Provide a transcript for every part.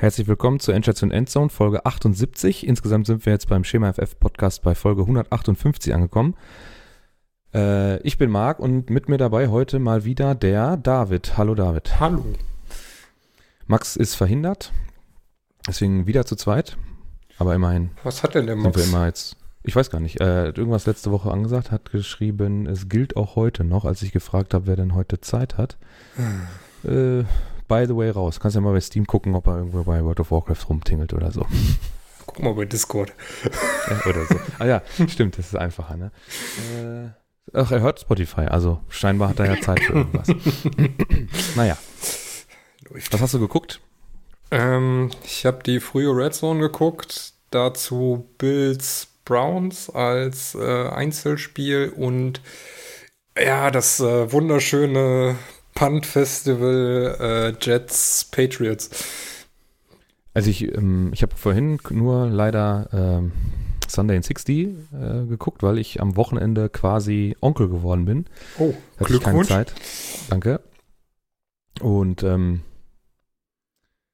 Herzlich willkommen zur Endstation Endzone, Folge 78. Insgesamt sind wir jetzt beim Schema FF Podcast bei Folge 158 angekommen. Äh, ich bin Marc und mit mir dabei heute mal wieder der David. Hallo David. Hallo. Max ist verhindert, deswegen wieder zu zweit. Aber immerhin. Was hat denn der Max? Sind wir immer jetzt. Ich weiß gar nicht. Er hat irgendwas letzte Woche angesagt, hat geschrieben, es gilt auch heute noch, als ich gefragt habe, wer denn heute Zeit hat. Hm. Äh, by the way raus. Kannst ja mal bei Steam gucken, ob er irgendwo bei World of Warcraft rumtingelt oder so. Guck mal bei Discord. ja, oder so. Ah ja, stimmt, das ist einfacher, ne? Äh, ach, er hört Spotify, also scheinbar hat er ja Zeit für irgendwas. naja. Was hast du geguckt? Ähm, ich habe die frühe Red Zone geguckt, dazu Bills Browns als äh, Einzelspiel und ja, das äh, wunderschöne Punt Festival äh, Jets Patriots. Also ich, ähm, ich habe vorhin nur leider ähm, Sunday in 60 äh, geguckt, weil ich am Wochenende quasi Onkel geworden bin. Oh, Hatte Glückwunsch. keine Zeit. Danke. Und ähm,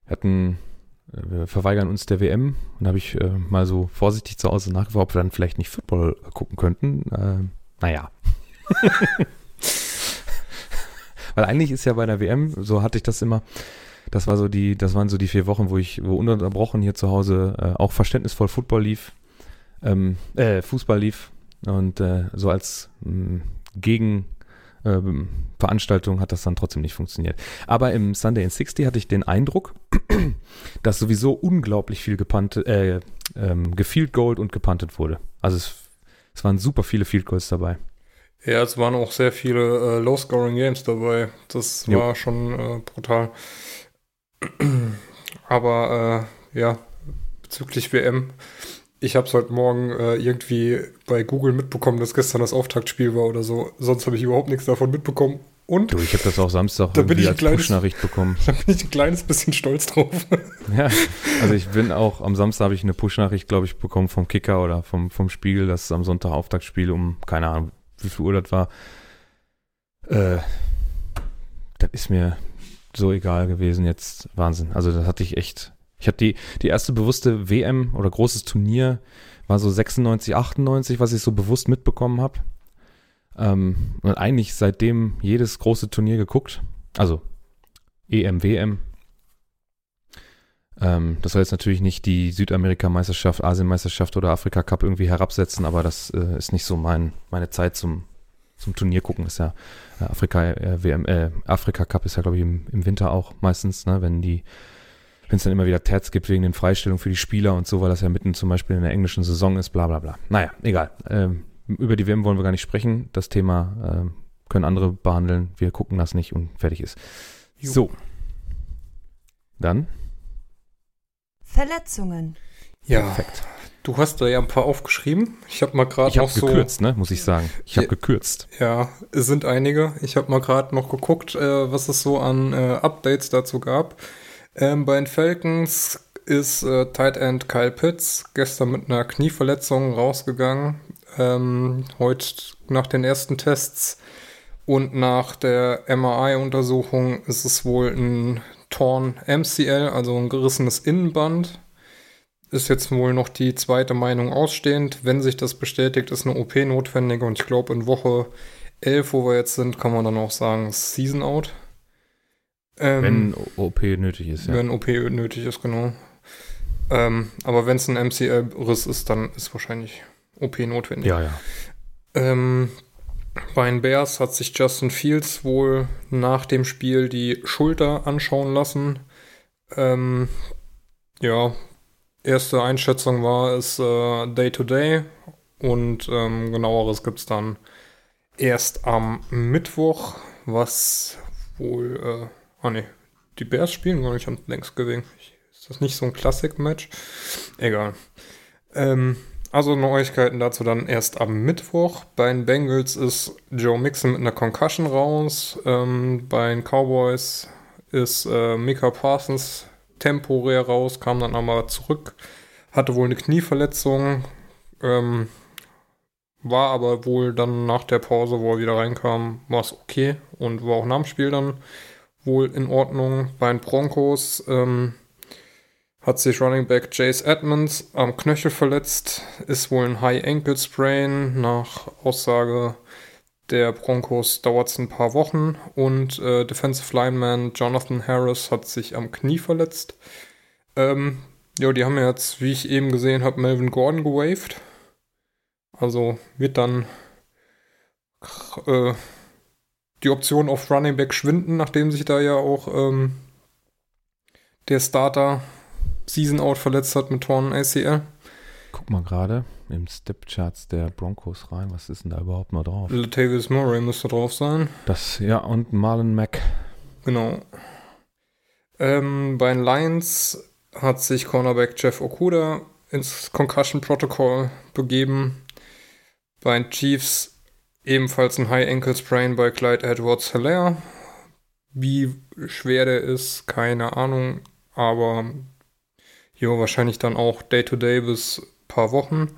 hatten äh, wir verweigern uns der WM und habe ich äh, mal so vorsichtig zu Hause nachgefragt, ob wir dann vielleicht nicht Football gucken könnten. Äh, naja. Weil eigentlich ist ja bei der WM, so hatte ich das immer, das war so die, das waren so die vier Wochen, wo ich, wo ununterbrochen hier zu Hause äh, auch verständnisvoll Football lief, ähm, äh, Fußball lief und äh, so als mh, Gegen ähm, Veranstaltung hat das dann trotzdem nicht funktioniert. Aber im Sunday in 60 hatte ich den Eindruck, dass sowieso unglaublich viel gepantet, äh, ähm, gefield Gold und gepantet wurde. Also es, es waren super viele Field Goals dabei. Ja, es waren auch sehr viele äh, Low-Scoring-Games dabei. Das jo. war schon äh, brutal. Aber äh, ja, bezüglich WM, ich habe es heute Morgen äh, irgendwie bei Google mitbekommen, dass gestern das Auftaktspiel war oder so. Sonst habe ich überhaupt nichts davon mitbekommen. Und du, ich habe das auch Samstag da bin ich als Push-Nachricht bekommen. Da bin ich ein kleines bisschen stolz drauf. Ja, also ich bin auch, am Samstag habe ich eine Push-Nachricht, glaube ich, bekommen vom Kicker oder vom, vom Spiegel, dass am Sonntag Auftaktspiel um, keine Ahnung, wie viel Uhr das war. Äh, das ist mir so egal gewesen jetzt. Wahnsinn. Also das hatte ich echt. Ich hatte die, die erste bewusste WM oder großes Turnier war so 96, 98, was ich so bewusst mitbekommen habe. Ähm, und eigentlich seitdem jedes große Turnier geguckt. Also EM, WM. Ähm, das soll jetzt natürlich nicht die Südamerika-Meisterschaft, Asien-Meisterschaft oder Afrika-Cup irgendwie herabsetzen, aber das äh, ist nicht so mein, meine Zeit zum, zum Turnier gucken. Ist ja äh, Afrika, äh, WM, äh, Afrika-Cup ist ja, glaube ich, im, im Winter auch meistens, ne, wenn die wenn es dann immer wieder Tats gibt wegen den Freistellungen für die Spieler und so, weil das ja mitten zum Beispiel in der englischen Saison ist, bla bla bla. Naja, egal. Ähm, über die WM wollen wir gar nicht sprechen. Das Thema äh, können andere behandeln. Wir gucken das nicht und fertig ist. Jo. So. Dann. Verletzungen. Ja. Perfekt. Du hast da ja ein paar aufgeschrieben. Ich habe mal gerade noch so. gekürzt, ne, muss ich sagen. Ich habe ja, gekürzt. Ja, es sind einige. Ich habe mal gerade noch geguckt, äh, was es so an äh, Updates dazu gab. Ähm, bei den Falcons ist äh, Tight End Kyle Pitts gestern mit einer Knieverletzung rausgegangen. Ähm, heute nach den ersten Tests und nach der MRI-Untersuchung ist es wohl ein Torn MCL, also ein gerissenes Innenband. Ist jetzt wohl noch die zweite Meinung ausstehend. Wenn sich das bestätigt, ist eine OP notwendig und ich glaube in Woche 11, wo wir jetzt sind, kann man dann auch sagen, Season Out. Ähm, wenn OP nötig ist, ja. Wenn OP nötig ist, genau. Ähm, aber wenn es ein MCL-Riss ist, dann ist wahrscheinlich OP notwendig. Ja, ja. Ähm, bei den Bears hat sich Justin Fields wohl nach dem Spiel die Schulter anschauen lassen. Ähm, ja, erste Einschätzung war es äh, Day-to-Day -Day und ähm, genaueres gibt es dann erst am Mittwoch, was wohl, äh, ah ne, die Bears spielen gar nicht am gewesen. Ist das nicht so ein Classic-Match? Egal. Ähm, also Neuigkeiten dazu dann erst am Mittwoch. Bei den Bengals ist Joe Mixon mit einer Concussion raus. Ähm, bei den Cowboys ist äh, Mika Parsons temporär raus, kam dann aber zurück, hatte wohl eine Knieverletzung, ähm, war aber wohl dann nach der Pause, wo er wieder reinkam, war es okay und war auch nach dem Spiel dann wohl in Ordnung. Bei den Broncos ähm, hat sich Running Back Jace Edmonds am Knöchel verletzt, ist wohl ein High Ankle Sprain. Nach Aussage der Broncos dauert es ein paar Wochen und äh, Defensive Lineman Jonathan Harris hat sich am Knie verletzt. Ähm, ja, die haben jetzt, wie ich eben gesehen habe, Melvin Gordon gewaved. Also wird dann äh, die Option auf Running Back schwinden, nachdem sich da ja auch ähm, der Starter Season Out verletzt hat mit Torn ACL. Guck mal gerade im Step-Charts der Broncos rein. Was ist denn da überhaupt noch drauf? Latavius Murray müsste drauf sein. Das, ja, und Marlon Mack. Genau. Ähm, bei den Lions hat sich Cornerback Jeff Okuda ins Concussion Protocol begeben. Bei den Chiefs ebenfalls ein High Ankle Sprain bei Clyde Edwards Hilaire. Wie schwer der ist, keine Ahnung, aber ja, wahrscheinlich dann auch Day-to-Day -Day bis paar Wochen.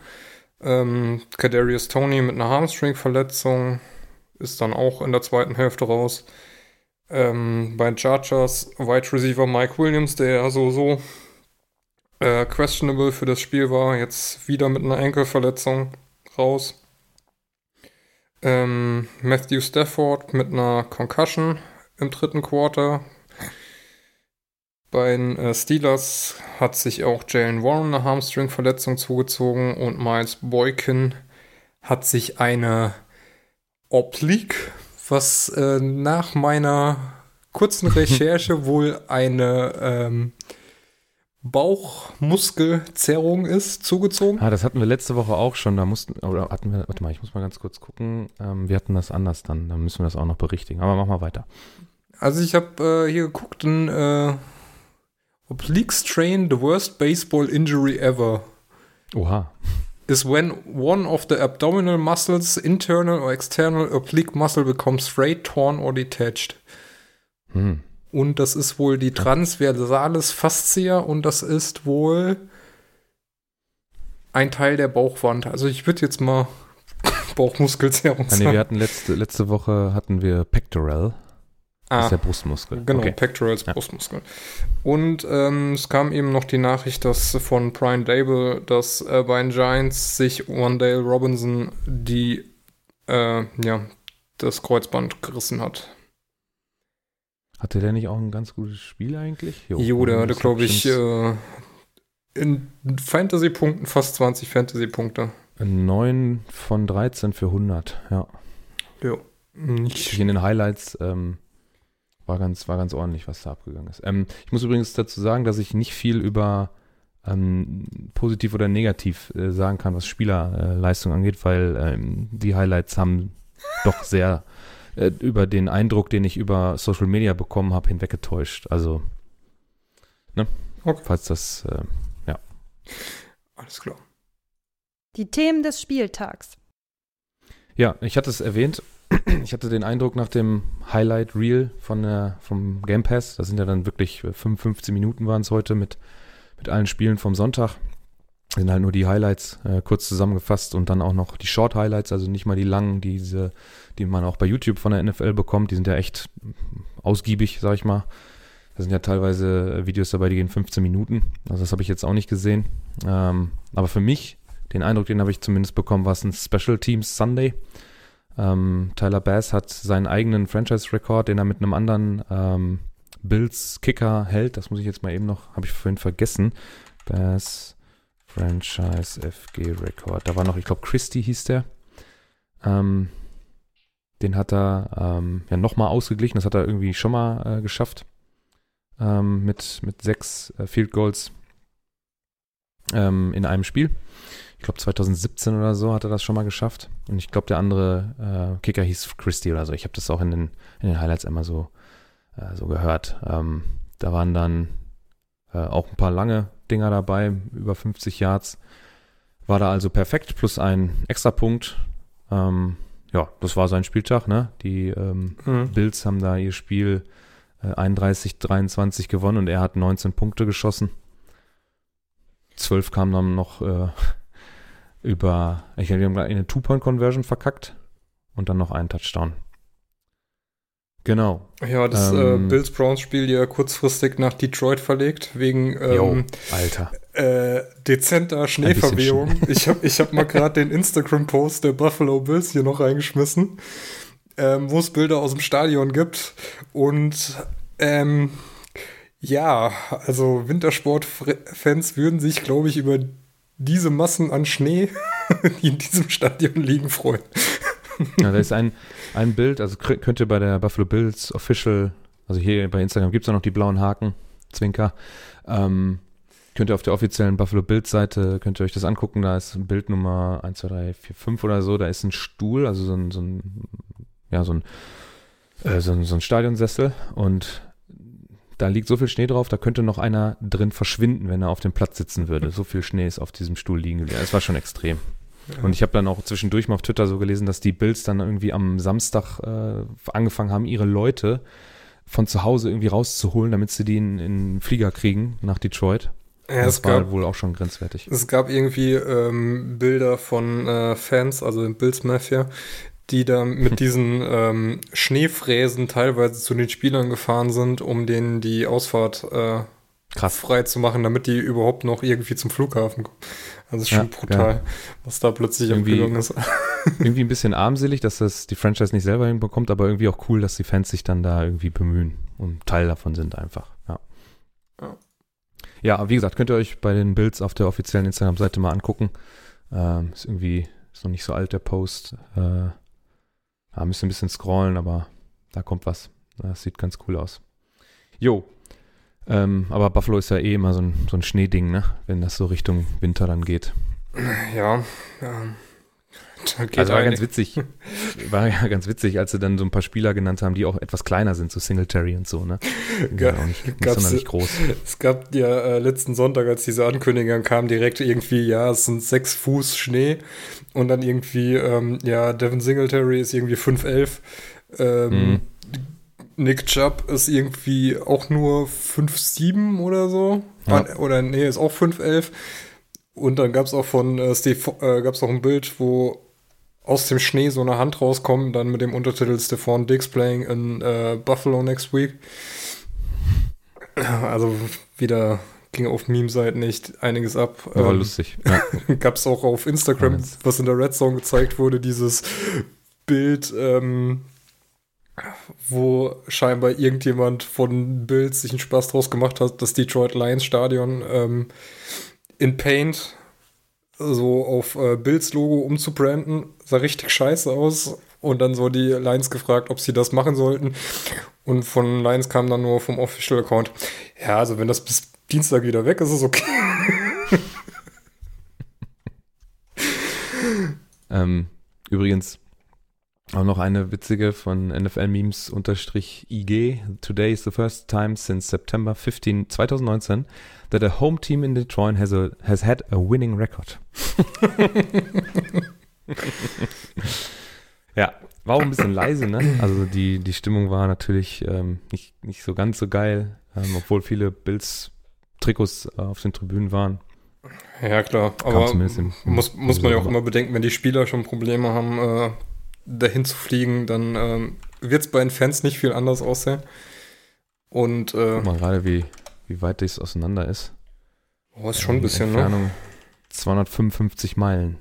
Ähm, Kadarius Tony mit einer Hamstring-Verletzung ist dann auch in der zweiten Hälfte raus. Ähm, bei Chargers Wide Receiver Mike Williams, der ja so so äh, questionable für das Spiel war, jetzt wieder mit einer Enkelverletzung raus. Ähm, Matthew Stafford mit einer Concussion im dritten Quarter. Bei den äh, Steelers hat sich auch Jalen Warren eine Hamstring-Verletzung zugezogen und Miles Boykin hat sich eine Oblique, was äh, nach meiner kurzen Recherche wohl eine ähm, Bauchmuskelzerrung ist, zugezogen. Ah, das hatten wir letzte Woche auch schon. Da mussten, oder hatten wir, warte mal, ich muss mal ganz kurz gucken. Ähm, wir hatten das anders dann. Dann müssen wir das auch noch berichtigen. Aber mach mal weiter. Also ich habe äh, hier geguckt und äh, Oblique strain, the worst baseball injury ever. Oha. Is when one of the abdominal muscles, internal or external oblique muscle becomes frayed, torn or detached. Hm. Und das ist wohl die transversalis fascia und das ist wohl ein Teil der Bauchwand. Also ich würde jetzt mal Bauchmuskelzerrung sagen. Nee, wir hatten letzte, letzte Woche hatten wir Pectoral. Das ah, ist der Brustmuskel. Genau, okay. Pectorals ja. Brustmuskel. Und ähm, es kam eben noch die Nachricht, dass von Brian Dable, dass äh, bei den Giants sich Wandale Robinson die, äh, ja, das Kreuzband gerissen hat. Hatte der nicht auch ein ganz gutes Spiel eigentlich? Jo, jo der hatte, glaube ich, äh, in Fantasy-Punkten fast 20 Fantasy-Punkte. 9 von 13 für 100, ja. Ja. Nicht. In den Highlights ähm, war ganz, war ganz ordentlich, was da abgegangen ist. Ähm, ich muss übrigens dazu sagen, dass ich nicht viel über ähm, positiv oder negativ äh, sagen kann, was Spielerleistung äh, angeht, weil ähm, die Highlights haben doch sehr äh, über den Eindruck, den ich über Social Media bekommen habe, hinweggetäuscht. Also, ne? Okay. Falls das, äh, ja. Alles klar. Die Themen des Spieltags. Ja, ich hatte es erwähnt, ich hatte den Eindruck nach dem Highlight Reel von der, vom Game Pass, das sind ja dann wirklich 55 Minuten waren es heute mit, mit allen Spielen vom Sonntag, sind halt nur die Highlights äh, kurz zusammengefasst und dann auch noch die Short Highlights, also nicht mal die langen, diese, die man auch bei YouTube von der NFL bekommt, die sind ja echt ausgiebig, sag ich mal. Da sind ja teilweise Videos dabei, die gehen 15 Minuten. Also das habe ich jetzt auch nicht gesehen. Ähm, aber für mich, den Eindruck, den habe ich zumindest bekommen, war es ein Special Teams Sunday. Ähm, Tyler Bass hat seinen eigenen Franchise-Rekord, den er mit einem anderen ähm, Bills-Kicker hält. Das muss ich jetzt mal eben noch, habe ich vorhin vergessen. Bass Franchise FG-Rekord. Da war noch, ich glaube, Christie hieß der. Ähm, den hat er ähm, ja nochmal ausgeglichen. Das hat er irgendwie schon mal äh, geschafft. Ähm, mit, mit sechs äh, Field Goals ähm, in einem Spiel ich glaube 2017 oder so hat er das schon mal geschafft. Und ich glaube, der andere äh, Kicker hieß Christie oder so. Ich habe das auch in den, in den Highlights immer so, äh, so gehört. Ähm, da waren dann äh, auch ein paar lange Dinger dabei, über 50 Yards. War da also perfekt, plus ein Extrapunkt. Ähm, ja, das war sein Spieltag, ne? Die ähm, mhm. Bills haben da ihr Spiel äh, 31-23 gewonnen und er hat 19 Punkte geschossen. 12 kamen dann noch äh, über, ich haben eine Two-Point-Conversion verkackt und dann noch einen Touchdown. Genau. Ja, das Ähm. äh, Bills-Browns-Spiel ja kurzfristig nach Detroit verlegt, wegen Jo, ähm, Alter. äh, dezenter Schneeverwehung. Ich habe ich hab mal gerade den Instagram-Post der Buffalo Bills hier noch reingeschmissen, ähm, wo es Bilder aus dem Stadion gibt. Und ähm, ja, also Wintersportfans würden sich, glaube ich, über diese Massen an Schnee, die in diesem Stadion liegen, freuen. Ja, da ist ein, ein Bild, also könnt ihr bei der Buffalo Bills Official, also hier bei Instagram gibt es ja noch die blauen Haken, Zwinker. Ähm, könnt ihr auf der offiziellen Buffalo Bills Seite, könnt ihr euch das angucken, da ist ein Bild Nummer 1, 2, 3, 4, 5 oder so, da ist ein Stuhl, also so ein, so ein ja, so ein, äh, so ein, so ein Stadionsessel und da liegt so viel Schnee drauf, da könnte noch einer drin verschwinden, wenn er auf dem Platz sitzen würde. So viel Schnee ist auf diesem Stuhl liegen geblieben. Es war schon extrem. Und ich habe dann auch zwischendurch mal auf Twitter so gelesen, dass die Bills dann irgendwie am Samstag äh, angefangen haben, ihre Leute von zu Hause irgendwie rauszuholen, damit sie die in, in den Flieger kriegen nach Detroit. Ja, das es war gab, wohl auch schon grenzwertig. Es gab irgendwie ähm, Bilder von äh, Fans, also im Bills Mafia, die da mit diesen ähm, Schneefräsen teilweise zu den Spielern gefahren sind, um denen die Ausfahrt äh, Krass. frei zu machen, damit die überhaupt noch irgendwie zum Flughafen kommen. Also ist schon Ja, brutal, was da plötzlich Irgendwie- ist. irgendwie ein bisschen armselig, dass das die Franchise nicht selber hinbekommt, aber irgendwie auch cool, dass die Fans sich dann da irgendwie bemühen und Teil davon sind einfach. Ja. Ja. Ja, wie gesagt, könnt ihr euch bei den Bills auf der offiziellen Instagram-Seite mal angucken. Ähm, ist irgendwie, ist noch nicht so alt, der Post. Äh, ja, müsst ihr ein bisschen scrollen, aber da kommt was. Das sieht ganz cool aus. Jo. Ähm, aber Buffalo ist ja eh immer so ein, so ein Schneeding, ne? Wenn das so Richtung Winter dann geht. Ja, ja. Geht also war ganz witzig. War ja ganz witzig, als sie dann so ein paar Spieler genannt haben, die auch etwas kleiner sind, so Singletary und so, ne? Auch nicht, nicht sonderlich groß. Es gab ja äh, letzten Sonntag, als diese Ankündigung kam, direkt irgendwie, ja, es sind sechs Fuß Schnee und dann irgendwie, ähm, ja, Devin Singletary ist irgendwie 5'11. Ähm, Mhm. Nick Chubb ist irgendwie auch nur 5'7 oder so. Ja. Ah, Oder nee, ist auch 5'11. Und dann gab es auch von äh, Steve, äh, gab es auch ein Bild, wo aus dem Schnee so eine Hand rauskommt, dann mit dem Untertitel Stephon Diggs playing in äh, Buffalo next week. Also wieder ging auf Meme-Seiten nicht einiges ab. War Ähm, lustig. Ja. Gab es auch auf Instagram, was in der Red Zone gezeigt wurde, dieses Bild, ähm, wo scheinbar irgendjemand von Bild sich einen Spaß draus gemacht hat, das Detroit Lions Stadion ähm, in Paint so auf äh, Bills Logo umzubranden. Sah richtig scheiße aus. Und dann so die Lions gefragt, ob sie das machen sollten. Und von Lions kam dann nur vom Official Account. Ja, also wenn das bis Dienstag wieder weg ist, ist es okay. Ähm, übrigens auch noch eine witzige von NFL Memes unterstrich IG. Today is the first time since September 15, 2019 that a home team in Detroit has, a, has had a winning record. ja, war auch ein bisschen leise, ne? Also die, die Stimmung war natürlich ähm, nicht, nicht so ganz so geil, ähm, obwohl viele Bills Trikots äh, auf den Tribünen waren. Ja, klar. Aber zumindest im- im- muss, muss man ja auch im- immer bedenken, wenn die Spieler schon Probleme haben, äh, dahin zu fliegen, dann ähm, wird es bei den Fans nicht viel anders aussehen. Und äh, Guck mal gerade, wie, wie weit das auseinander ist. oh, ist schon ein bisschen, ne? Entfernung 255 Meilen.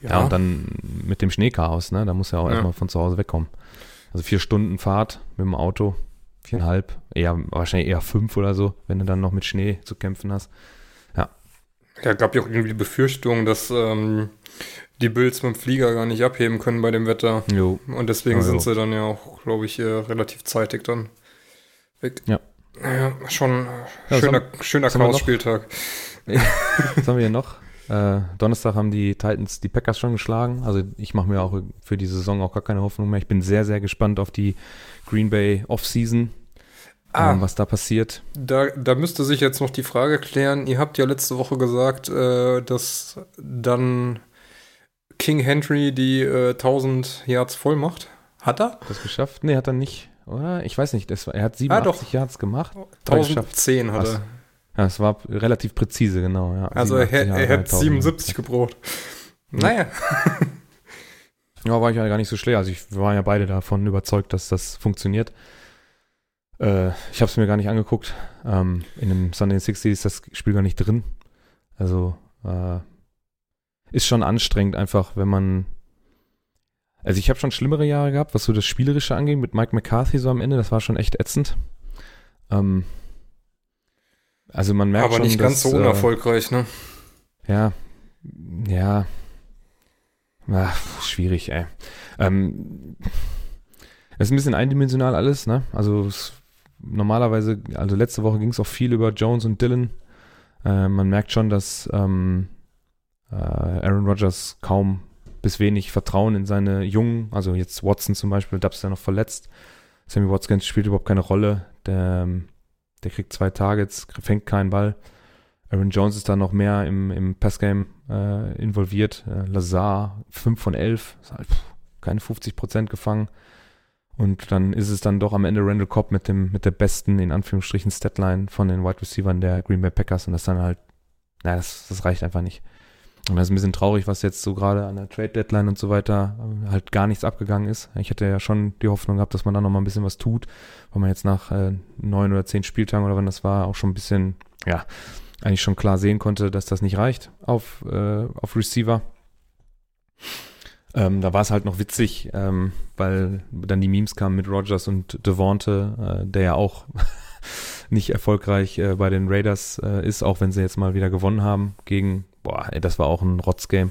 Ja. und dann mit dem Schneechaos, ne? Da muss er auch Ja. erstmal von zu Hause wegkommen. Also vier Stunden Fahrt mit dem Auto, viereinhalb, eher, wahrscheinlich eher fünf oder so, wenn du dann noch mit Schnee zu kämpfen hast. Ja, gab ja auch irgendwie die Befürchtung, dass ähm, die Bills mit dem Flieger gar nicht abheben können bei dem Wetter. Jo. Und deswegen Ja, sind sie dann ja auch, glaube ich, äh, relativ zeitig dann weg. Ja. Ja, schon Ja, schöner, schöner was haben wir noch? Chaos-Spieltag. Was haben wir hier noch? Äh, Donnerstag haben die Titans die Packers schon geschlagen. Also ich mache mir auch für die Saison auch gar keine Hoffnung mehr. Ich bin sehr, sehr gespannt auf die Green Bay Offseason, Ah. ähm, was da passiert. Da, da müsste sich jetzt noch die Frage klären. Ihr habt ja letzte Woche gesagt, äh, dass dann King Henry die äh, 1000 Yards voll macht. Hat er? Das geschafft? Nee, hat er nicht, oder? Ich weiß nicht. Das war, er hat Ah, doch. 87 Yards gemacht. Hat er geschafft. 1010 hat er. Ja, es war relativ präzise, genau. Ja. Also er, 87 er, hat 3000. 77 gebraucht. Naja. Ja, war ich ja gar nicht so schlecht. Also ich war ja beide davon überzeugt, dass das funktioniert. Äh, ich habe es mir gar nicht angeguckt. Ähm, in dem Sunday 60 ist das Spiel gar nicht drin. Also äh, ist schon anstrengend einfach, wenn man also ich habe schon schlimmere Jahre gehabt, was so das Spielerische angeht, mit Mike McCarthy so am Ende, das war schon echt ätzend. Ähm, also man merkt Aber schon, nicht ganz dass, so äh, unerfolgreich, ne? Ja, ja. Ach, schwierig, ey. Ähm, es ist ein bisschen eindimensional alles, ne? Also es, normalerweise, also letzte Woche ging es auch viel über Jones und Dylan. Äh, man merkt schon, dass ähm, äh, Aaron Rodgers kaum bis wenig Vertrauen in seine Jungen, also jetzt Watson zum Beispiel, Dubs ist ja noch verletzt. Sammy Watkins spielt überhaupt keine Rolle. Der, der kriegt zwei Targets, fängt keinen Ball. Aaron Jones ist da noch mehr im, im Passgame äh, involviert. Äh, Lazar 5 von 11, ist halt, pff, keine 50 Prozent gefangen. Und dann ist es dann doch am Ende Randall Cobb mit dem mit der besten, in Anführungsstrichen, Statline von den Wide Receivers der Green Bay Packers. Und das dann halt, naja, das, das reicht einfach nicht. Und das ist ein bisschen traurig, was jetzt so gerade an der Trade Deadline und so weiter äh, halt gar nichts abgegangen ist. Ich hätte ja schon die Hoffnung gehabt, dass man da noch mal ein bisschen was tut, weil man jetzt nach äh, neun oder zehn Spieltagen oder wann das war, auch schon ein bisschen, ja, eigentlich schon klar sehen konnte, dass das nicht reicht auf, äh, auf Receiver. Ähm, da war es halt noch witzig, ähm, weil dann die Memes kamen mit Rogers und Devonte, äh, der ja auch nicht erfolgreich äh, bei den Raiders äh, ist, auch wenn sie jetzt mal wieder gewonnen haben gegen, boah, ey, das war auch ein Rotzgame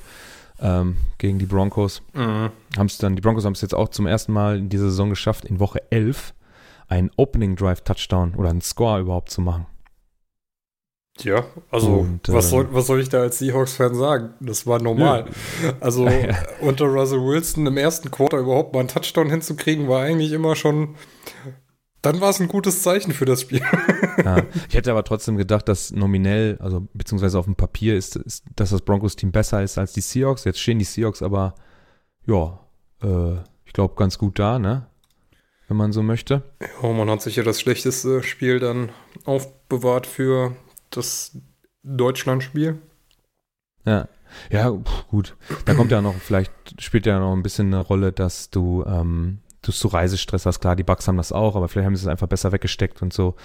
ähm, gegen die Broncos. Mhm. Dann, die Broncos haben es jetzt auch zum ersten Mal in dieser Saison geschafft, in Woche 11 einen Opening Drive Touchdown oder einen Score überhaupt zu machen. Ja, also Und, was, äh, soll, was soll ich da als Seahawks-Fan sagen? Das war normal. Also Ja. unter Russell Wilson im ersten Quarter überhaupt mal einen Touchdown hinzukriegen, war eigentlich immer schon. Dann war es ein gutes Zeichen für das Spiel. Ja, ich hätte aber trotzdem gedacht, dass nominell, also beziehungsweise auf dem Papier ist, ist dass das Broncos-Team besser ist als die Seahawks. Jetzt stehen die Seahawks aber, ja, äh, ich glaube, ganz gut da, ne? Wenn man so möchte. Ja, man hat sich ja das schlechteste Spiel dann aufbewahrt für das Deutschlandspiel. Ja, ja, gut. Da kommt ja noch, vielleicht spielt ja noch ein bisschen eine Rolle, dass du, ähm, du so Reisestress hast. Klar, die Bugs haben das auch, aber vielleicht haben sie es einfach besser weggesteckt und so.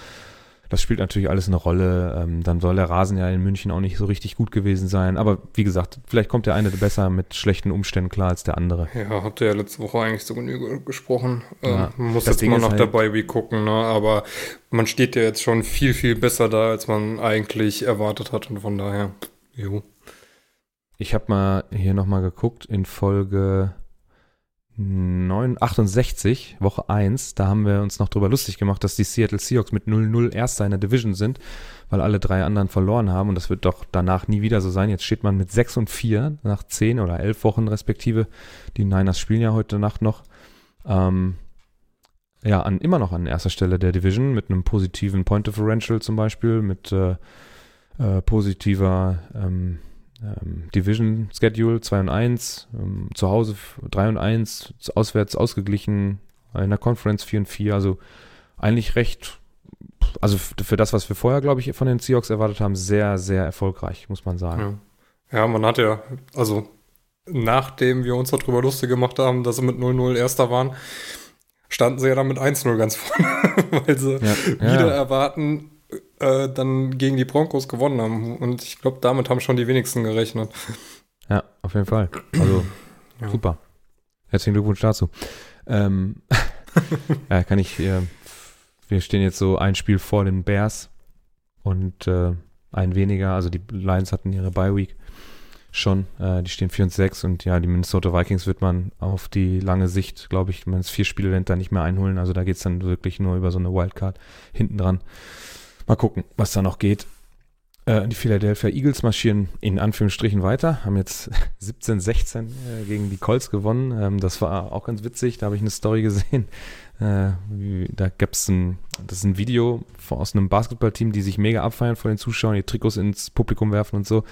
Das spielt natürlich alles eine Rolle. Ähm, dann soll der Rasen ja in München auch nicht so richtig gut gewesen sein. Aber wie gesagt, vielleicht kommt der eine besser mit schlechten Umständen klar als der andere. Ja, habt ihr ja letzte Woche eigentlich zu Genüge gesprochen. Ja, Ähm, man muss jetzt Ding mal nach halt- der Bye-Week gucken, ne? aber man steht ja jetzt schon viel, viel besser da, als man eigentlich erwartet hat und von daher, jo. Ich habe mal hier nochmal geguckt in Folge 9, 68, Woche 1. Da haben wir uns noch drüber lustig gemacht, dass die Seattle Seahawks mit 0-0 Erster in der Division sind, weil alle drei anderen verloren haben. Und das wird doch danach nie wieder so sein. Jetzt steht man mit 6 und 4 nach 10 oder 11 Wochen respektive. Die Niners spielen ja heute Nacht noch. Ähm, ja, an, immer noch an erster Stelle der Division mit einem positiven Point Differential zum Beispiel, mit äh, äh, positiver ähm, ähm, Division Schedule 2 und 1, ähm, zu Hause 3 und 1, auswärts ausgeglichen, in der Conference 4 und 4, also eigentlich recht, also für das, was wir vorher, glaube ich, von den Seahawks erwartet haben, sehr, sehr erfolgreich, muss man sagen. Ja. ja, man hat ja, also nachdem wir uns darüber lustig gemacht haben, dass sie mit 0-0 Erster waren, standen sie ja dann mit 1-0 ganz vorne, weil sie Ja, wieder ja, erwarten, äh, dann gegen die Broncos gewonnen haben. Und ich glaube, damit haben schon die wenigsten gerechnet. ja, auf jeden Fall. Also Ja. super. Herzlichen Glückwunsch dazu. Ähm, ja, kann ich, äh, wir stehen jetzt so ein Spiel vor den Bears und äh, ein weniger, also die Lions hatten ihre Bye Week schon, äh, die stehen 4 und 6 und ja, die Minnesota Vikings wird man auf die lange Sicht, glaube ich, wenn es vier Spiele dahinter nicht mehr einholen, also da geht's dann wirklich nur über so eine Wildcard hinten dran. Mal gucken, was da noch geht. Äh, die Philadelphia Eagles marschieren in Anführungsstrichen weiter, haben jetzt 17-16 äh, gegen die Colts gewonnen. Ähm, das war auch ganz witzig, da habe ich eine Story gesehen. Äh, wie, da gab es ein, ein Video von, aus einem Basketballteam, die sich mega abfeiern vor den Zuschauern, die Trikots ins Publikum werfen und so.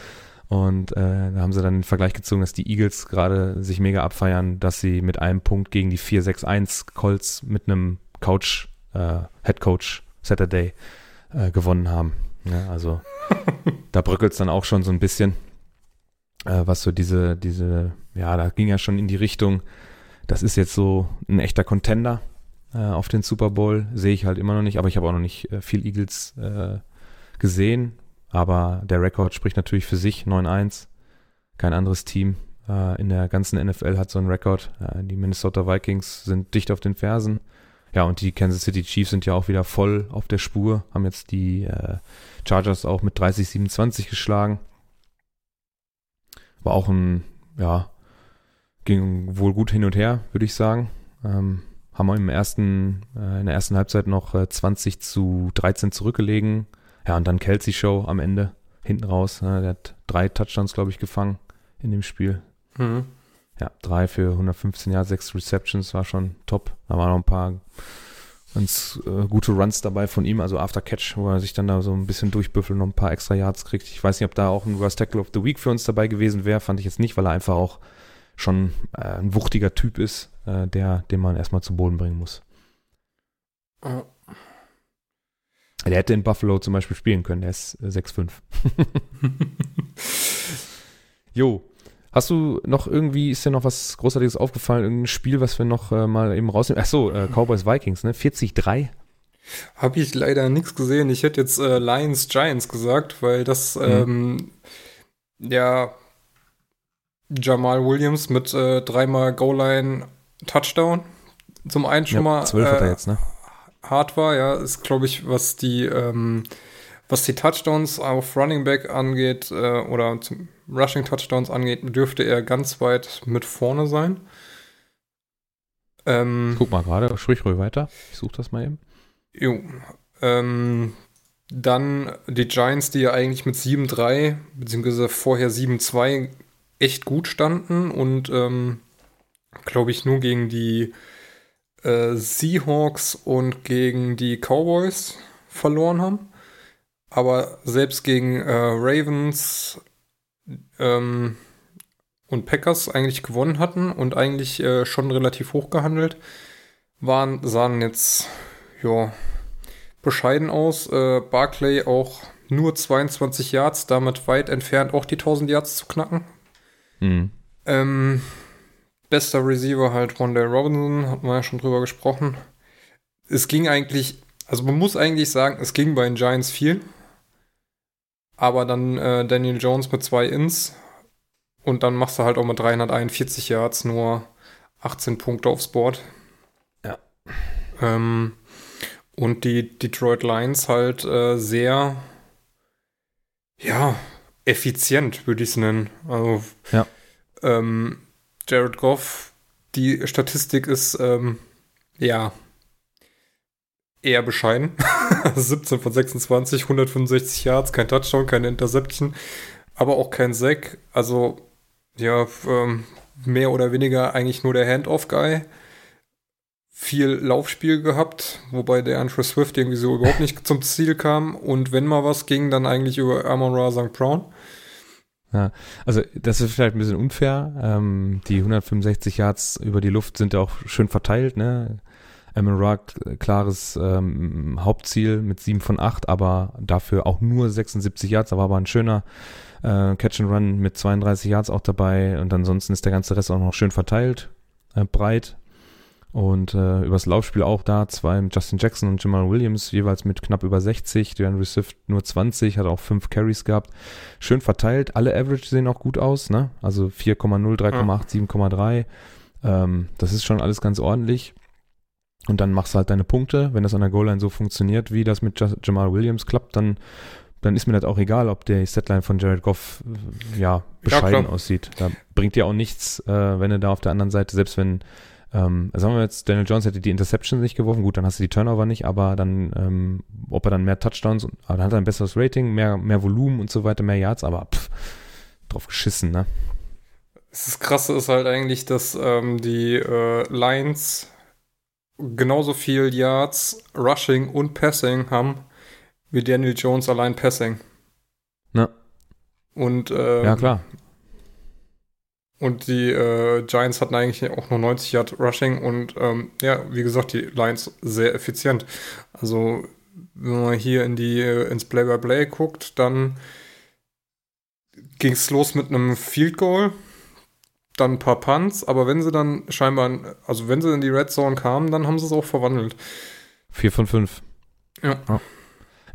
Und äh, da haben sie dann den Vergleich gezogen, dass die Eagles gerade sich mega abfeiern, dass sie mit einem Punkt gegen die 4-6-1 Colts mit einem Coach, äh, Head Coach Saturday äh, gewonnen haben. Ja, also da bröckelt es dann auch schon so ein bisschen. äh, was so diese, diese, ja, da ging ja schon in die Richtung, das ist jetzt so ein echter Contender äh, auf den Super Bowl. Sehe ich halt immer noch nicht, aber ich habe auch noch nicht äh, viel Eagles äh, gesehen. Aber der Rekord spricht natürlich für sich, 9-1. Kein anderes Team äh, in der ganzen NFL hat so einen Rekord. Die Minnesota Vikings sind dicht auf den Fersen. Ja, und die Kansas City Chiefs sind ja auch wieder voll auf der Spur, haben jetzt die äh, Chargers auch mit 30-27 geschlagen. War auch ein, ja, ging wohl gut hin und her, würde ich sagen. Ähm, haben wir im ersten, äh, in der ersten Halbzeit noch äh, 20 zu 13 zurückgelegen. Ja, und dann Kelsey Show am Ende, hinten raus. Ne, der hat drei Touchdowns, glaube ich, gefangen in dem Spiel. Mhm. Ja, drei für 115 Jahre, sechs Receptions, war schon top. Da waren noch ein paar ganz äh, gute Runs dabei von ihm, also After Catch, wo er sich dann da so ein bisschen durchbüffelt, noch ein paar extra Yards kriegt. Ich weiß nicht, ob da auch ein Worst Tackle of the Week für uns dabei gewesen wäre, fand ich jetzt nicht, weil er einfach auch schon äh, ein wuchtiger Typ ist, äh, der, den man erstmal zu Boden bringen muss. Oh. Der hätte in Buffalo zum Beispiel spielen können, der ist 6'5. Äh, jo, Hast du noch irgendwie, ist dir noch was Großartiges aufgefallen? Irgendein Spiel, was wir noch äh, mal eben rausnehmen? Achso, äh, Cowboys Vikings, ne? 40-3? Habe ich leider nichts gesehen. Ich hätte jetzt äh, Lions Giants gesagt, weil das, mhm. ähm, ja, Jamal Williams mit äh, dreimal Goal-Line Touchdown. Zum einen schon ja, mal. 12 hat er äh, jetzt, ne? Hart war, ja, ist, glaube ich, was die, ähm, was die Touchdowns auf Running Back angeht, äh, oder zum Rushing Touchdowns angeht, dürfte er ganz weit mit vorne sein. Ähm, Guck mal gerade, sprich ruhig weiter. Ich suche das mal eben. Jo. Ähm, dann die Giants, die ja eigentlich mit 7-3, beziehungsweise vorher 7-2 echt gut standen und ähm, glaube ich nur gegen die äh, Seahawks und gegen die Cowboys verloren haben. Aber selbst gegen äh, Ravens, ähm, und Packers eigentlich gewonnen hatten und eigentlich äh, schon relativ hoch gehandelt waren, sahen jetzt ja bescheiden aus. Äh, Barclay auch nur 22 Yards, damit weit entfernt auch die 1000 Yards zu knacken. Mhm. Ähm, bester Receiver halt Rondell Robinson, hat man ja schon drüber gesprochen. Es ging eigentlich, also man muss eigentlich sagen, es ging bei den Giants viel. Aber dann äh, Daniel Jones mit zwei Ins und dann machst du halt auch mit 341 Yards nur 18 Punkte aufs Board. Ja. Ähm, und die Detroit Lions halt äh, sehr, ja, effizient, würde ich es nennen. Also, ja. ähm, Jared Goff, die Statistik ist, ähm, ja, eher bescheiden. 17 von 26, 165 Yards, kein Touchdown, keine Interception, aber auch kein Sack. Also, ja, ähm, mehr oder weniger eigentlich nur der Hand-Off-Guy. Viel Laufspiel gehabt, wobei der Andrew Swift irgendwie so überhaupt nicht zum Ziel kam. Und wenn mal was ging, dann eigentlich über Amon Ra St. Brown. Ja, also das ist vielleicht ein bisschen unfair. Ähm, die 165 Yards über die Luft sind ja auch schön verteilt. Ne? Amon Ra, klares ähm, Hauptziel mit 7 von 8, aber dafür auch nur 76 Yards. Da war aber ein schöner äh, Catch and Run mit 32 Yards auch dabei. Und ansonsten ist der ganze Rest auch noch schön verteilt, äh, breit. Und äh, übers Laufspiel auch da, zwei Justin Jackson und Jamal Williams, jeweils mit knapp über 60. DeAndre Swift nur 20, hat auch 5 Carries gehabt. Schön verteilt. Alle Average sehen auch gut aus, ne? Also 4,0, 3,8, 7,3. Ähm, das ist schon alles ganz ordentlich. Und dann machst du halt deine Punkte. Wenn das an der Goal-Line so funktioniert, wie das mit Jamal Williams klappt, dann, dann ist mir das auch egal, ob der Setline von Jared Goff äh, ja bescheiden ja, aussieht. Da bringt dir auch nichts, äh, wenn du da auf der anderen Seite, selbst wenn, ähm, sagen wir jetzt, Daniel Jones hätte die Interceptions nicht geworfen, gut, dann hast du die Turnover nicht, aber dann, ähm, ob er dann mehr Touchdowns, dann hat er ein besseres Rating, mehr, mehr Volumen und so weiter, mehr Yards, aber pff, drauf geschissen, ne? Das Krasse ist halt eigentlich, dass ähm, die äh, Lions genauso viel Yards, Rushing und Passing haben wie Daniel Jones allein Passing. Na. Und ähm, ja klar. Und die äh, Giants hatten eigentlich auch nur 90 Yard Rushing und ähm, ja, wie gesagt, die Lions sehr effizient. Also wenn man hier in die äh, ins Play-by-Play -play guckt, dann ging es los mit einem Field Goal, dann ein paar Punts, aber wenn sie dann scheinbar, also wenn sie in die Red Zone kamen, dann haben sie es auch verwandelt. Vier von fünf. Ja.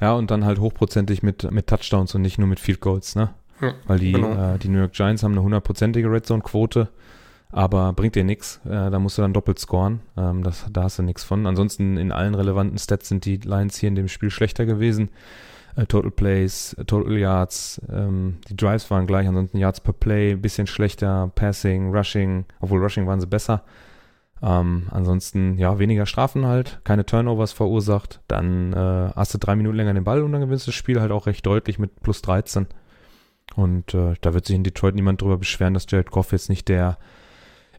Ja, und dann halt hochprozentig mit, mit Touchdowns und nicht nur mit Field Goals, ne? Ja, Weil die, genau. äh, die New York Giants haben eine hundertprozentige Red Zone-Quote, aber bringt dir nichts. Äh, da musst du dann doppelt scoren. Ähm, das, da hast du nichts von. Ansonsten in allen relevanten Stats sind die Lions hier in dem Spiel schlechter gewesen. Äh, Total Plays, äh, Total Yards, ähm, die Drives waren gleich, ansonsten Yards per Play, bisschen schlechter, Passing, Rushing, obwohl Rushing waren sie besser. Ähm, ansonsten, ja, weniger Strafen halt, keine Turnovers verursacht. Dann äh, hast du drei Minuten länger den Ball und dann gewinnst du das Spiel halt auch recht deutlich mit plus 13. Und äh, da wird sich in Detroit niemand drüber beschweren, dass Jared Goff jetzt nicht der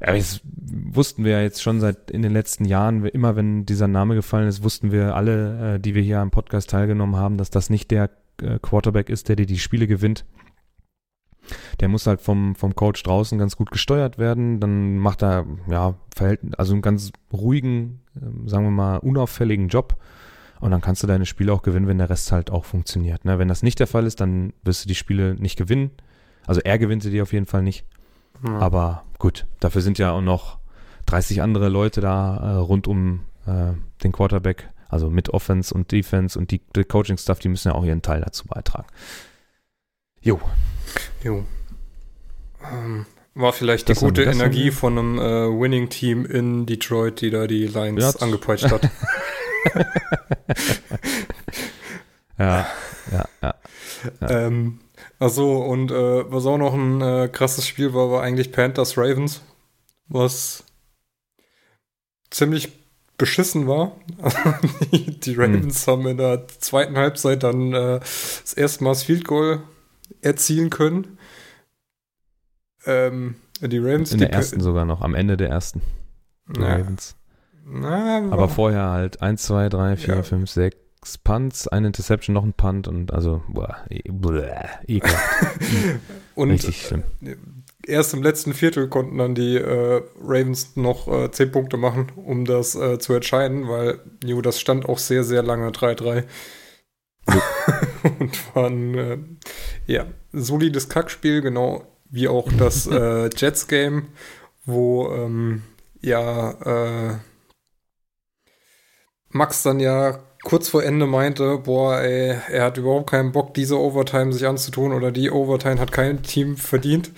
ja, das wussten wir ja jetzt schon seit in den letzten Jahren, immer wenn dieser Name gefallen ist, wussten wir alle, äh, die wir hier am Podcast teilgenommen haben, dass das nicht der äh, Quarterback ist, der dir die Spiele gewinnt. Der muss halt vom, vom Coach draußen ganz gut gesteuert werden. Dann macht er, ja, verhält, also einen ganz ruhigen, ähm, sagen wir mal, unauffälligen Job. Und dann kannst du deine Spiele auch gewinnen, wenn der Rest halt auch funktioniert. Ne? Wenn das nicht der Fall ist, dann wirst du die Spiele nicht gewinnen. Also er gewinnt sie dir auf jeden Fall nicht. Ja. Aber gut, dafür sind ja auch noch 30 andere Leute da äh, rund um äh, den Quarterback, also mit Offense und Defense und die, die Coaching-Stuff, die müssen ja auch ihren Teil dazu beitragen. Jo, Jo. Ähm, war vielleicht die Das haben gute haben Energie von einem äh, Winning-Team in Detroit, die da die Lions Ja, angepeitscht hat. ja, ja, ja. Ja. ähm, achso, und äh, was auch noch ein äh, krasses Spiel war, war eigentlich Panthers Ravens, was ziemlich beschissen war. die, die Ravens haben in der zweiten Halbzeit dann äh, das erste Mal das Field Goal erzielen können. Ähm, die Ravens, In die der ersten sogar noch, am Ende der ersten. Ja. Ravens. Na, Aber vorher halt 1, 2, 3, 4, Ja. 5, 6 Punts, eine Interception, noch ein Punt und also, boah, e- bleh, ekelhaft. und Richtig schlimm. erst im letzten Viertel konnten dann die äh, Ravens noch äh, 10 Punkte machen, um das äh, zu entscheiden, weil jo, das stand auch sehr, sehr lange 3-3. und war ein äh, ja, solides Kackspiel, genau wie auch das äh, Jets-Game, wo ähm, ja äh, Max dann ja kurz vor Ende meinte, boah, ey, er hat überhaupt keinen Bock, diese Overtime sich anzutun oder die Overtime hat kein Team verdient.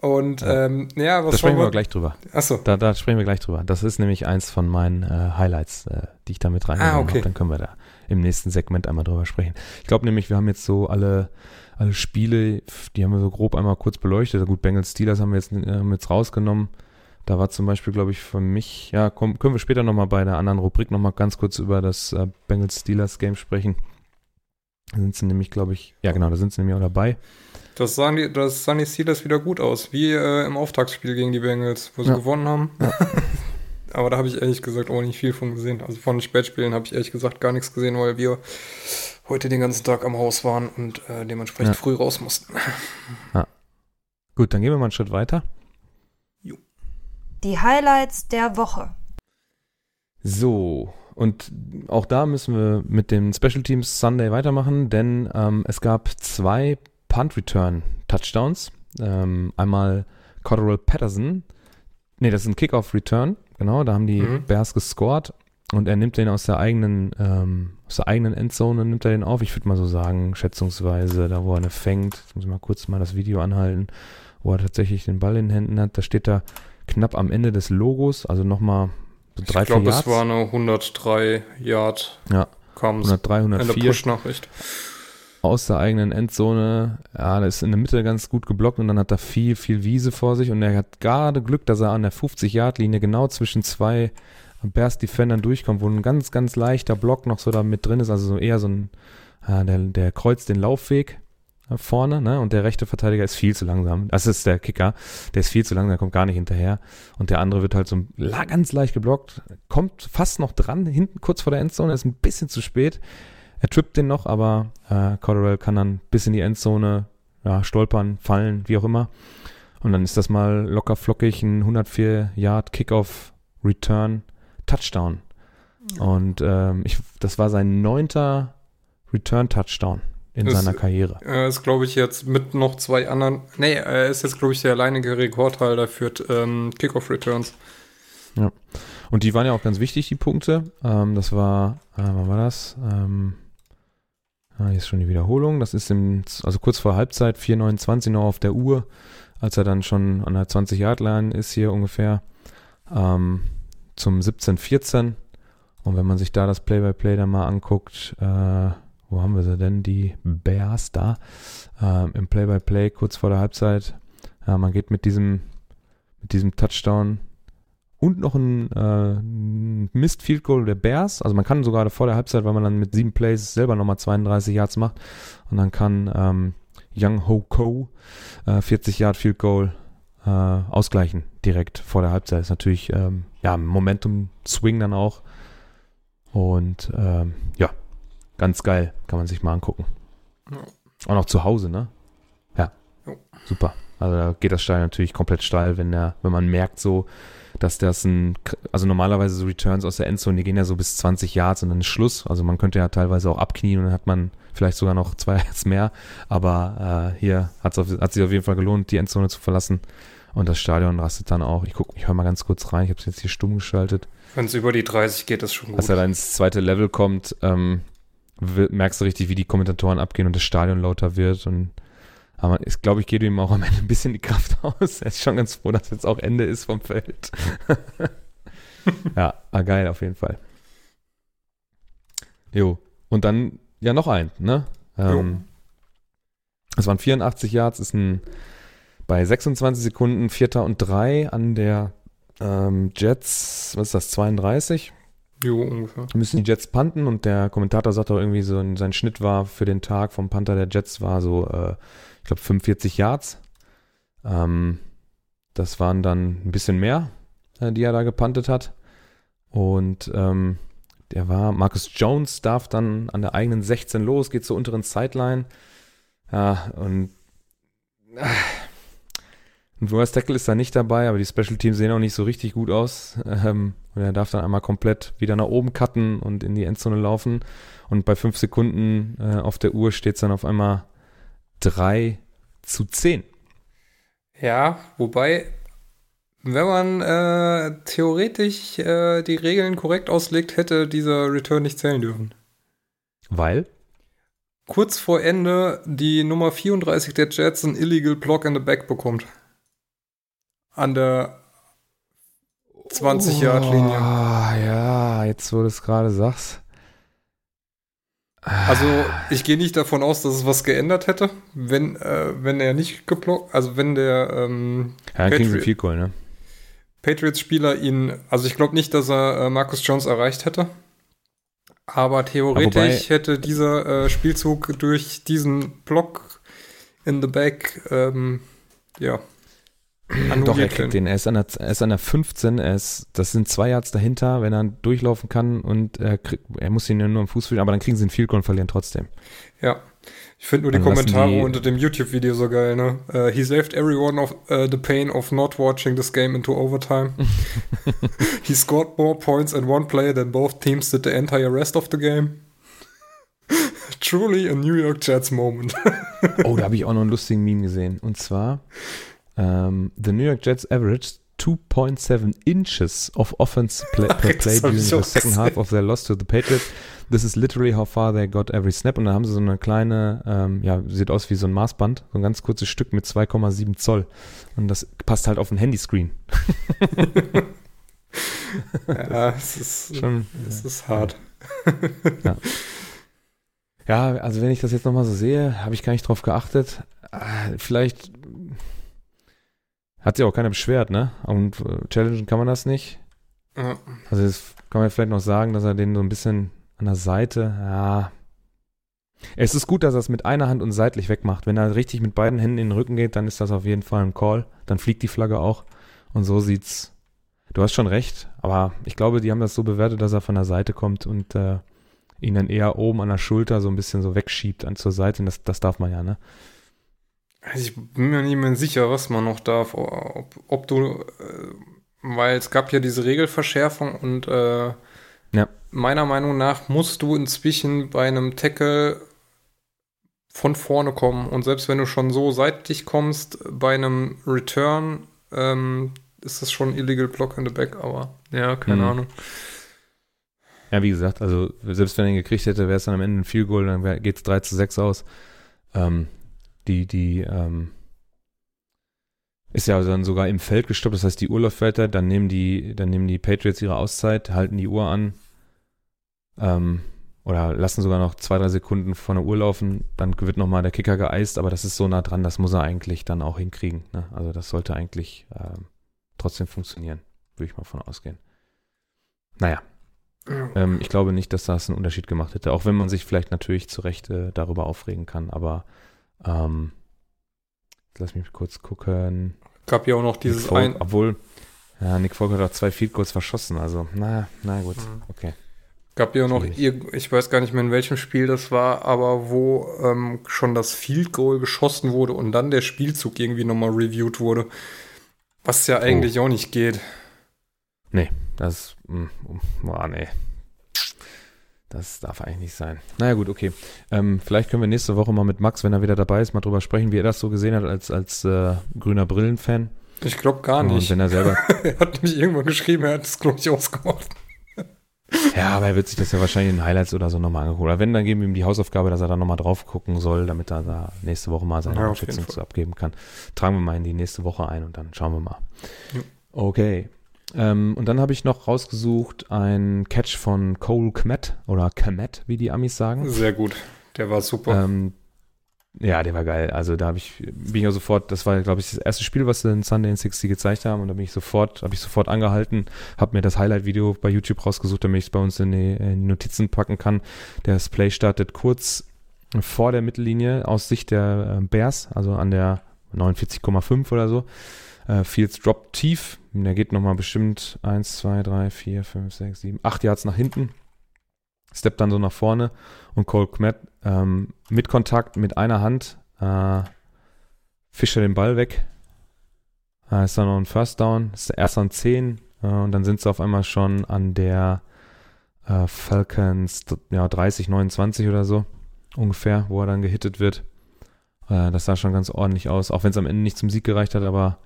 Und Ja. ähm, ja, was Da sprechen wir gleich drüber. Achso, Da, da sprechen wir gleich drüber. Das ist nämlich eins von meinen äh, Highlights, äh, die ich da mit reingenommen Ah, okay. habe. Dann können wir da im nächsten Segment einmal drüber sprechen. Ich glaube nämlich, wir haben jetzt so alle, alle Spiele, die haben wir so grob einmal kurz beleuchtet. Gut, Bengals Steelers haben wir jetzt, äh, haben wir jetzt rausgenommen. Da war zum Beispiel, glaube ich, für mich, ja, komm, können wir später nochmal bei der anderen Rubrik nochmal ganz kurz über das äh, Bengals Steelers Game sprechen. Da sind sie nämlich, glaube ich, ja genau, da sind sie nämlich auch dabei. das sahen die, das sahen die Steelers wieder gut aus, wie äh, im Auftaktspiel gegen die Bengals, wo sie Ja. gewonnen haben. Ja. Aber da habe ich ehrlich gesagt auch nicht viel von gesehen. Also von den Spätspielen habe ich ehrlich gesagt gar nichts gesehen, weil wir heute den ganzen Tag am Haus waren und äh, dementsprechend Ja. früh raus mussten. Gut, dann gehen wir mal einen Schritt weiter. Die Highlights der Woche. So, und auch da müssen wir mit dem Special Teams Sunday weitermachen, denn ähm, es gab zwei Punt Return Touchdowns. Ähm, einmal Cotterell Patterson, nee, das ist ein Kickoff Return, genau, da haben die Mhm. Bears gescored und er nimmt den aus der eigenen, ähm, aus der eigenen Endzone, nimmt er den auf. Ich würde mal so sagen, schätzungsweise, da wo er eine fängt, jetzt muss ich mal kurz mal das Video anhalten, wo er tatsächlich den Ball in den Händen hat, da steht er knapp am Ende des Logos, also nochmal so drei, ich glaube, vier es Yards. war eine 103 Yard. Ja, Kam es 103, in der 104 Push-Nachricht. aus der eigenen Endzone. Ja, da ist in der Mitte ganz gut geblockt und dann hat er viel, viel Wiese vor sich und er hat gerade Glück, dass er an der 50-Yard-Linie genau zwischen zwei Bears-Defendern durchkommt, wo ein ganz, ganz leichter Block noch so da mit drin ist, also so eher so ein, ja, der, der kreuzt den Laufweg vorne, ne, und der rechte Verteidiger ist viel zu langsam. Das ist der Kicker, der ist viel zu langsam, der kommt gar nicht hinterher und der andere wird halt so ganz leicht geblockt, kommt fast noch dran, hinten kurz vor der Endzone, ist ein bisschen zu spät. Er trippt den noch, aber äh, Cotterell kann dann bis in die Endzone ja, stolpern, fallen, wie auch immer. Und dann ist das mal locker flockig ein 104 Yard Kickoff Return Touchdown. Und ähm, ich, das war sein neunter Return Touchdown in Das- seiner Karriere. Er ist, glaube ich, jetzt mit noch zwei anderen. Nee, er ist jetzt, glaube ich, der alleinige Rekordhalter für ähm, Kickoff-Returns. Und die waren ja auch ganz wichtig, die Punkte. Ähm, das war, äh, wann war das? Ähm, ah, hier ist schon die Wiederholung. Das ist im, also kurz vor Halbzeit, 4,29 noch auf der Uhr, als er dann schon an der 20-Yard-Line ist hier ungefähr, ähm, zum 17,14. Und wenn man sich da das Play-by-Play dann mal anguckt, äh, wo haben wir sie denn? Die Bears da. Ähm, Im Play-by-Play kurz vor der Halbzeit. Ja, man geht mit diesem, mit diesem Touchdown und noch ein, äh, Missed Field Goal der Bears. Also man kann sogar vor der Halbzeit, weil man dann mit sieben Plays selber nochmal 32 Yards macht. Und dann kann ähm, Young Ho Ko äh, 40 Yard Field Goal äh, ausgleichen direkt vor der Halbzeit. Ist natürlich ähm, ja Momentum Swing dann auch. Und ähm, ja, ganz geil. Kann man sich mal angucken. Ja. Auch noch zu Hause, ne? Ja. Jo. Super. Also da geht das Steil natürlich komplett steil, wenn der, wenn man merkt so, dass das ein, also normalerweise so Returns aus der Endzone, die gehen ja so bis 20 Yards und dann ist Schluss. Also man könnte ja teilweise auch abknien und dann hat man vielleicht sogar noch zwei Yards mehr. Aber äh, hier hat's auf, hat sich auf jeden Fall gelohnt, die Endzone zu verlassen. Und das Stadion rastet dann auch. Ich guck, ich höre mal ganz kurz rein. Ich habe es jetzt hier stumm geschaltet. Wenn es über die 30 geht, ist schon gut. Als er dann ins zweite Level kommt, ähm, merkst du richtig, wie die Kommentatoren abgehen und das Stadion lauter wird. Und aber ich glaube, ich gebe ihm auch am Ende ein bisschen die Kraft aus. Er ist schon ganz froh, dass jetzt auch Ende ist vom Feld. ja, ah, geil auf jeden Fall. Jo. Und dann ja noch ein, ne? Ähm, es waren 84 Yards, ist ein bei 26 Sekunden Vierter und drei an der ähm, Jets, was ist das, 32? Jo, ungefähr. müssen die Jets punten und der Kommentator sagt auch irgendwie so, sein Schnitt war für den Tag vom Panther der Jets war so, äh, ich glaube 45 Yards. Ähm, das waren dann ein bisschen mehr, äh, die er da gepuntet hat. Und ähm, der war, Marcus Jones darf dann an der eigenen 16 los, geht zur unteren Sideline. Ja, und äh, ein Worst Tackle ist da nicht dabei, aber die Special Teams sehen auch nicht so richtig gut aus. Ähm, und er darf dann einmal komplett wieder nach oben cutten und in die Endzone laufen. Und bei fünf Sekunden äh, auf der Uhr steht es dann auf einmal 3 zu 10. Ja, wobei, wenn man äh, theoretisch äh, die Regeln korrekt auslegt, hätte dieser Return nicht zählen dürfen. Weil? Kurz vor Ende die Nummer 34 der Jets ein Illegal Block in the Back bekommt. An der 20-Yard-Linie. Ah, ja, jetzt wo du es gerade sagst. Also ich gehe nicht davon aus, dass es was geändert hätte, wenn, äh, wenn er nicht geblockt, also wenn der ähm, Ja, viel Goal, ne? Patriots-Spieler ihn, also ich glaube nicht, dass er äh, Marcus Jones erreicht hätte. Aber theoretisch hätte dieser äh, Spielzug durch diesen Block in the back, ähm, ja, Doch, er kriegt den. Er ist, an der, er ist an der 15. Er ist, das sind zwei Yards dahinter, wenn er durchlaufen kann und er, kriegt, er muss ihn ja nur am Fuß fühlen, aber dann kriegen sie einen Field Goal und verlieren trotzdem. Ja. Ich finde nur die Dann Kommentare die- unter dem YouTube-Video so geil, ne? Uh, he saved everyone of uh, the pain of not watching this game into overtime. he scored more points in one play than both teams did the entire rest of the game. Truly a New York Jets moment. Oh, da habe ich auch noch einen lustigen Meme gesehen. Und zwar, ähm, the New York Jets averaged 2.7 inches of offense play, per play during the second half of their loss to the Patriots. This is literally how far they got every snap. Und dann haben sie so eine kleine, ähm, ja, sieht aus wie so ein Maßband, so ein ganz kurzes Stück mit 2,7 Zoll. Und das passt halt auf ein Handyscreen. ja, es ist, Schon, es ist hart. Ja, also wenn ich das jetzt nochmal so sehe, habe ich gar nicht drauf geachtet. Äh, Vielleicht hat sich auch keiner beschwert, ne? Und äh, challengen kann man das nicht. Ja. Also das kann man vielleicht noch sagen, dass er den so ein bisschen an der Seite, ja. Es ist gut, dass er es mit einer Hand und seitlich wegmacht. Wenn er richtig mit beiden Händen in den Rücken geht, dann ist das auf jeden Fall ein Call. Dann fliegt die Flagge auch. Und so sieht's. Du hast schon recht, aber ich glaube, die haben das so bewertet, dass er von der Seite kommt und äh, ihn dann eher oben an der Schulter so ein bisschen so wegschiebt an zur Seite. Und das, das darf man ja, ne? Also ich bin mir nicht mehr sicher, was man noch darf. Ob, ob du, äh, weil es gab ja diese Regelverschärfung und äh, Ja. meiner Meinung nach musst du inzwischen bei einem Tackle von vorne kommen. Und selbst wenn du schon so seitlich kommst bei einem Return, ähm, ist das schon illegal Block in the back, aber ja, keine mhm. Ahnung. Ja, wie gesagt, also selbst wenn er ihn gekriegt hätte, wäre es dann am Ende ein Field Goal, dann geht es 3 zu 6 aus. Ähm, die, die, ähm, ist ja dann sogar im Feld gestoppt, das heißt, die Uhr läuft weiter, dann nehmen die, dann nehmen die Patriots ihre Auszeit, halten die Uhr an, ähm, oder lassen sogar noch zwei, drei Sekunden vor der Uhr laufen, dann wird nochmal der Kicker geeist, aber das ist so nah dran, das muss er eigentlich dann auch hinkriegen. Ne? Also das sollte eigentlich ähm, trotzdem funktionieren, würde ich mal von ausgehen. Naja, ähm, ich glaube nicht, dass das einen Unterschied gemacht hätte, auch wenn man sich vielleicht natürlich zu Recht äh, darüber aufregen kann, aber ähm, lass mich kurz gucken. Gab ja auch noch dieses Folk, ein. Obwohl, ja, Nick Folk hat auch zwei Field Goals verschossen, also, na, na gut, mhm. okay. Gab ja auch noch, ich weiß gar nicht mehr in welchem Spiel das war, aber wo ähm, schon das Field Goal geschossen wurde und dann der Spielzug irgendwie nochmal reviewed wurde. Was ja eigentlich oh. auch nicht geht. Nee, das, mh, hm, boah, nee. Das darf eigentlich nicht sein. Naja, gut, okay. Ähm, vielleicht können wir nächste Woche mal mit Max, wenn er wieder dabei ist, mal drüber sprechen, wie er das so gesehen hat als, als äh, grüner Brillenfan. Ich glaube gar nicht. Und wenn er selber. er hat mich irgendwann geschrieben, er hat es, glaube ich, ausgemacht. ja, aber er wird sich das ja wahrscheinlich in Highlights oder so nochmal angucken. Oder wenn, dann geben wir ihm die Hausaufgabe, dass er da nochmal drauf gucken soll, damit er da nächste Woche mal seine ja, Einschätzung zu abgeben kann. Tragen wir mal in die nächste Woche ein und dann schauen wir mal. Ja. Okay. Ähm, und dann habe ich noch rausgesucht ein Catch von Cole Kmet oder Kmet, wie die Amis sagen. Sehr gut. Der war super. Ähm, ja, der war geil. Also da habe ich, bin ich ja sofort, das war, glaube ich, das erste Spiel, was sie in Sunday in 60 gezeigt haben. Und da bin ich sofort, habe ich sofort angehalten, habe mir das Highlight-Video bei YouTube rausgesucht, damit ich es bei uns in die, in die, Notizen packen kann. Das Play startet kurz vor der Mittellinie aus Sicht der äh, Bears, also an der 49,5 oder so. Äh, Fields droppt tief. Der geht nochmal bestimmt 1, 2, 3, 4, 5, 6, 7, 8 Yards nach hinten. Steppt dann so nach vorne und Cole Kmet ähm, mit Kontakt mit einer Hand äh, fischt er den Ball weg. Äh, ist dann noch ein First Down. Ist erst an 10 äh, und dann sind sie auf einmal schon an der äh, Falcons ja, 30, 29 oder so ungefähr, wo er dann gehittet wird. Äh, das sah schon ganz ordentlich aus, auch wenn es am Ende nicht zum Sieg gereicht hat, aber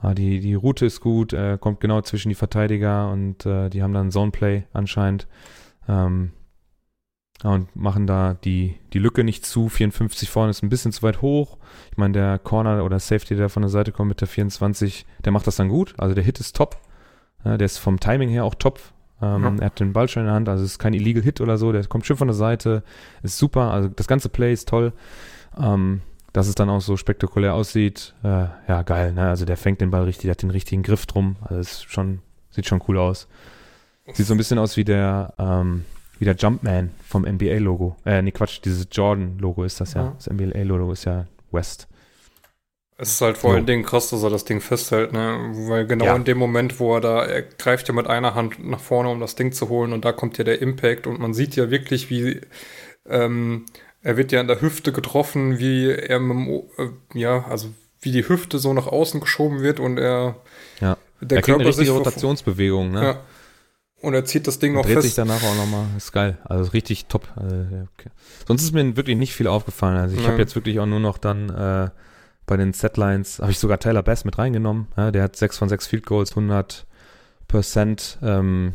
Ah, die, die Route ist gut, äh, kommt genau zwischen die Verteidiger und äh, die haben dann Zone-Play anscheinend. Ähm, und machen da die, die Lücke nicht zu. 54 vorne ist ein bisschen zu weit hoch. Ich meine, der Corner oder Safety, der von der Seite kommt mit der 24, der macht das dann gut. Also der Hit ist top. Ja, der ist vom Timing her auch top. Ähm, ja. Er hat den Ball schon in der Hand, also es ist kein Illegal Hit oder so. Der kommt schön von der Seite, ist super. Also das ganze Play ist toll. Ähm, dass es dann auch so spektakulär aussieht, äh, ja, geil, ne? Also der fängt den Ball richtig, der hat den richtigen Griff drum. Also es schon, sieht schon cool aus. Sieht so ein bisschen aus wie der, ähm, wie der Jumpman vom NBA-Logo. Äh, nee, Quatsch, dieses Jordan-Logo ist das ja. ja. Das NBA-Logo ist ja West. Es ist halt vor allen Dingen krass, dass er das Ding festhält, ne? Weil genau ja. in dem Moment, wo er da, er greift ja mit einer Hand nach vorne, um das Ding zu holen und da kommt ja der Impact und man sieht ja wirklich, wie ähm, er wird ja in der Hüfte getroffen, wie er mit dem, äh, ja, also wie die Hüfte so nach außen geschoben wird und er ja. der er Körper eine richtige Rotationsbewegung, ne? Ja. Und er zieht das Ding noch dreht fest. sich danach auch nochmal. Ist geil. Also richtig top. Also, okay. Sonst ist mir wirklich nicht viel aufgefallen. Also ich habe jetzt wirklich auch nur noch dann äh, bei den Setlines, habe ich sogar Tyler Bass mit reingenommen. Ja, der hat 6 von 6 Field Goals, 100 Prozent. Ähm,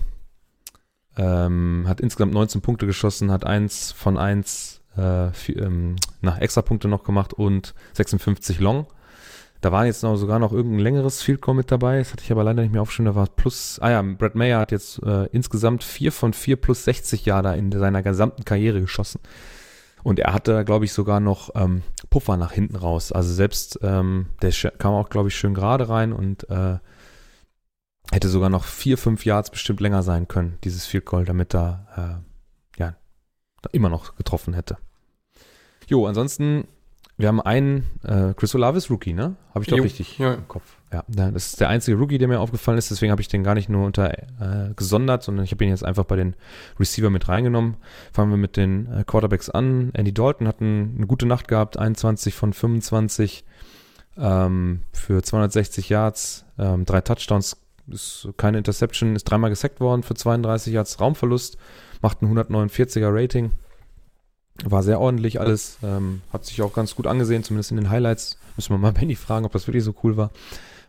ähm, hat insgesamt 19 Punkte geschossen, hat 1 von 1 äh, für, ähm, na, extra Punkte noch gemacht und 56 Long. Da war jetzt noch sogar noch irgendein längeres Field Goal mit dabei. Das hatte ich aber leider nicht mehr aufgeschrieben. Da war plus, ah ja, Brad Mayer hat jetzt äh, insgesamt 4 von 4 plus 60 Jahre in seiner gesamten Karriere geschossen. Und er hatte, glaube ich, sogar noch ähm, Puffer nach hinten raus. Also selbst, ähm, der kam auch, glaube ich, schön gerade rein und äh, hätte sogar noch vier, fünf Yards bestimmt länger sein können, dieses Field Goal, damit da äh, immer noch getroffen hätte. Jo, ansonsten, wir haben einen äh, Chris Olavis Rookie, ne? Habe ich doch jo, richtig ja. im Kopf. Ja, das ist der einzige Rookie, der mir aufgefallen ist, deswegen habe ich den gar nicht nur unter äh, gesondert, sondern ich habe ihn jetzt einfach bei den Receiver mit reingenommen. Fangen wir mit den äh, Quarterbacks an. Andy Dalton hat ein, eine gute Nacht gehabt, 21 von 25 ähm, für 260 Yards, ähm, drei Touchdowns, ist keine Interception, ist dreimal gesackt worden für 32 Yards Raumverlust macht ein 149er Rating. war sehr ordentlich alles. Ähm, hat sich auch ganz gut angesehen, zumindest in den Highlights. Müssen wir mal Benny fragen, ob das wirklich so cool war,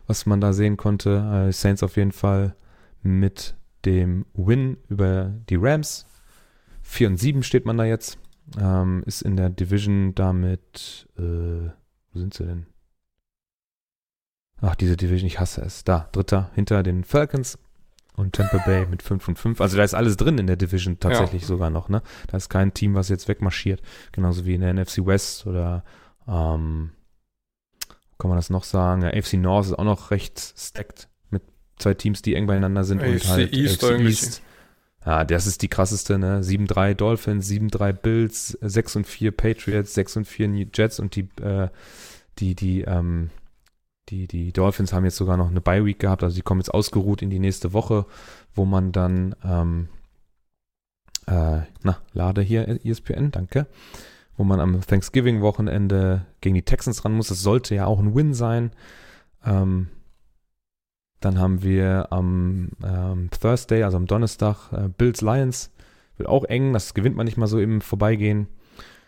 was man da sehen konnte. Äh, Saints auf jeden Fall mit dem Win über die Rams. 4 und 7 steht man da jetzt. Ähm, ist in der Division damit. Äh, wo sind sie denn? Ach, diese Division, ich hasse es. Da, dritter, hinter den Falcons und Tampa Bay mit 5 und 5. Also da ist alles drin in der Division tatsächlich ja. sogar noch, ne? Da ist kein Team, was jetzt wegmarschiert. Genauso wie in der NFC West oder ähm, kann man das noch sagen? Ja, AFC North ist auch noch recht stacked mit zwei Teams, die eng beieinander sind AFC und halt East AFC East. Ja, das ist die krasseste, ne? 7-3 Dolphins, 7-3 Bills, 6 und 4 Patriots, 6 und 4 Jets und die, äh, die, die, ähm, die, die Dolphins haben jetzt sogar noch eine Bye-Week gehabt, also die kommen jetzt ausgeruht in die nächste Woche, wo man dann, ähm, äh, na, lade hier ESPN, danke, wo man am Thanksgiving-Wochenende gegen die Texans ran muss. Das sollte ja auch ein Win sein. Ähm, dann haben wir am ähm, Thursday, also am Donnerstag, äh, Bills Lions. Wird auch eng, das gewinnt man nicht mal so im Vorbeigehen.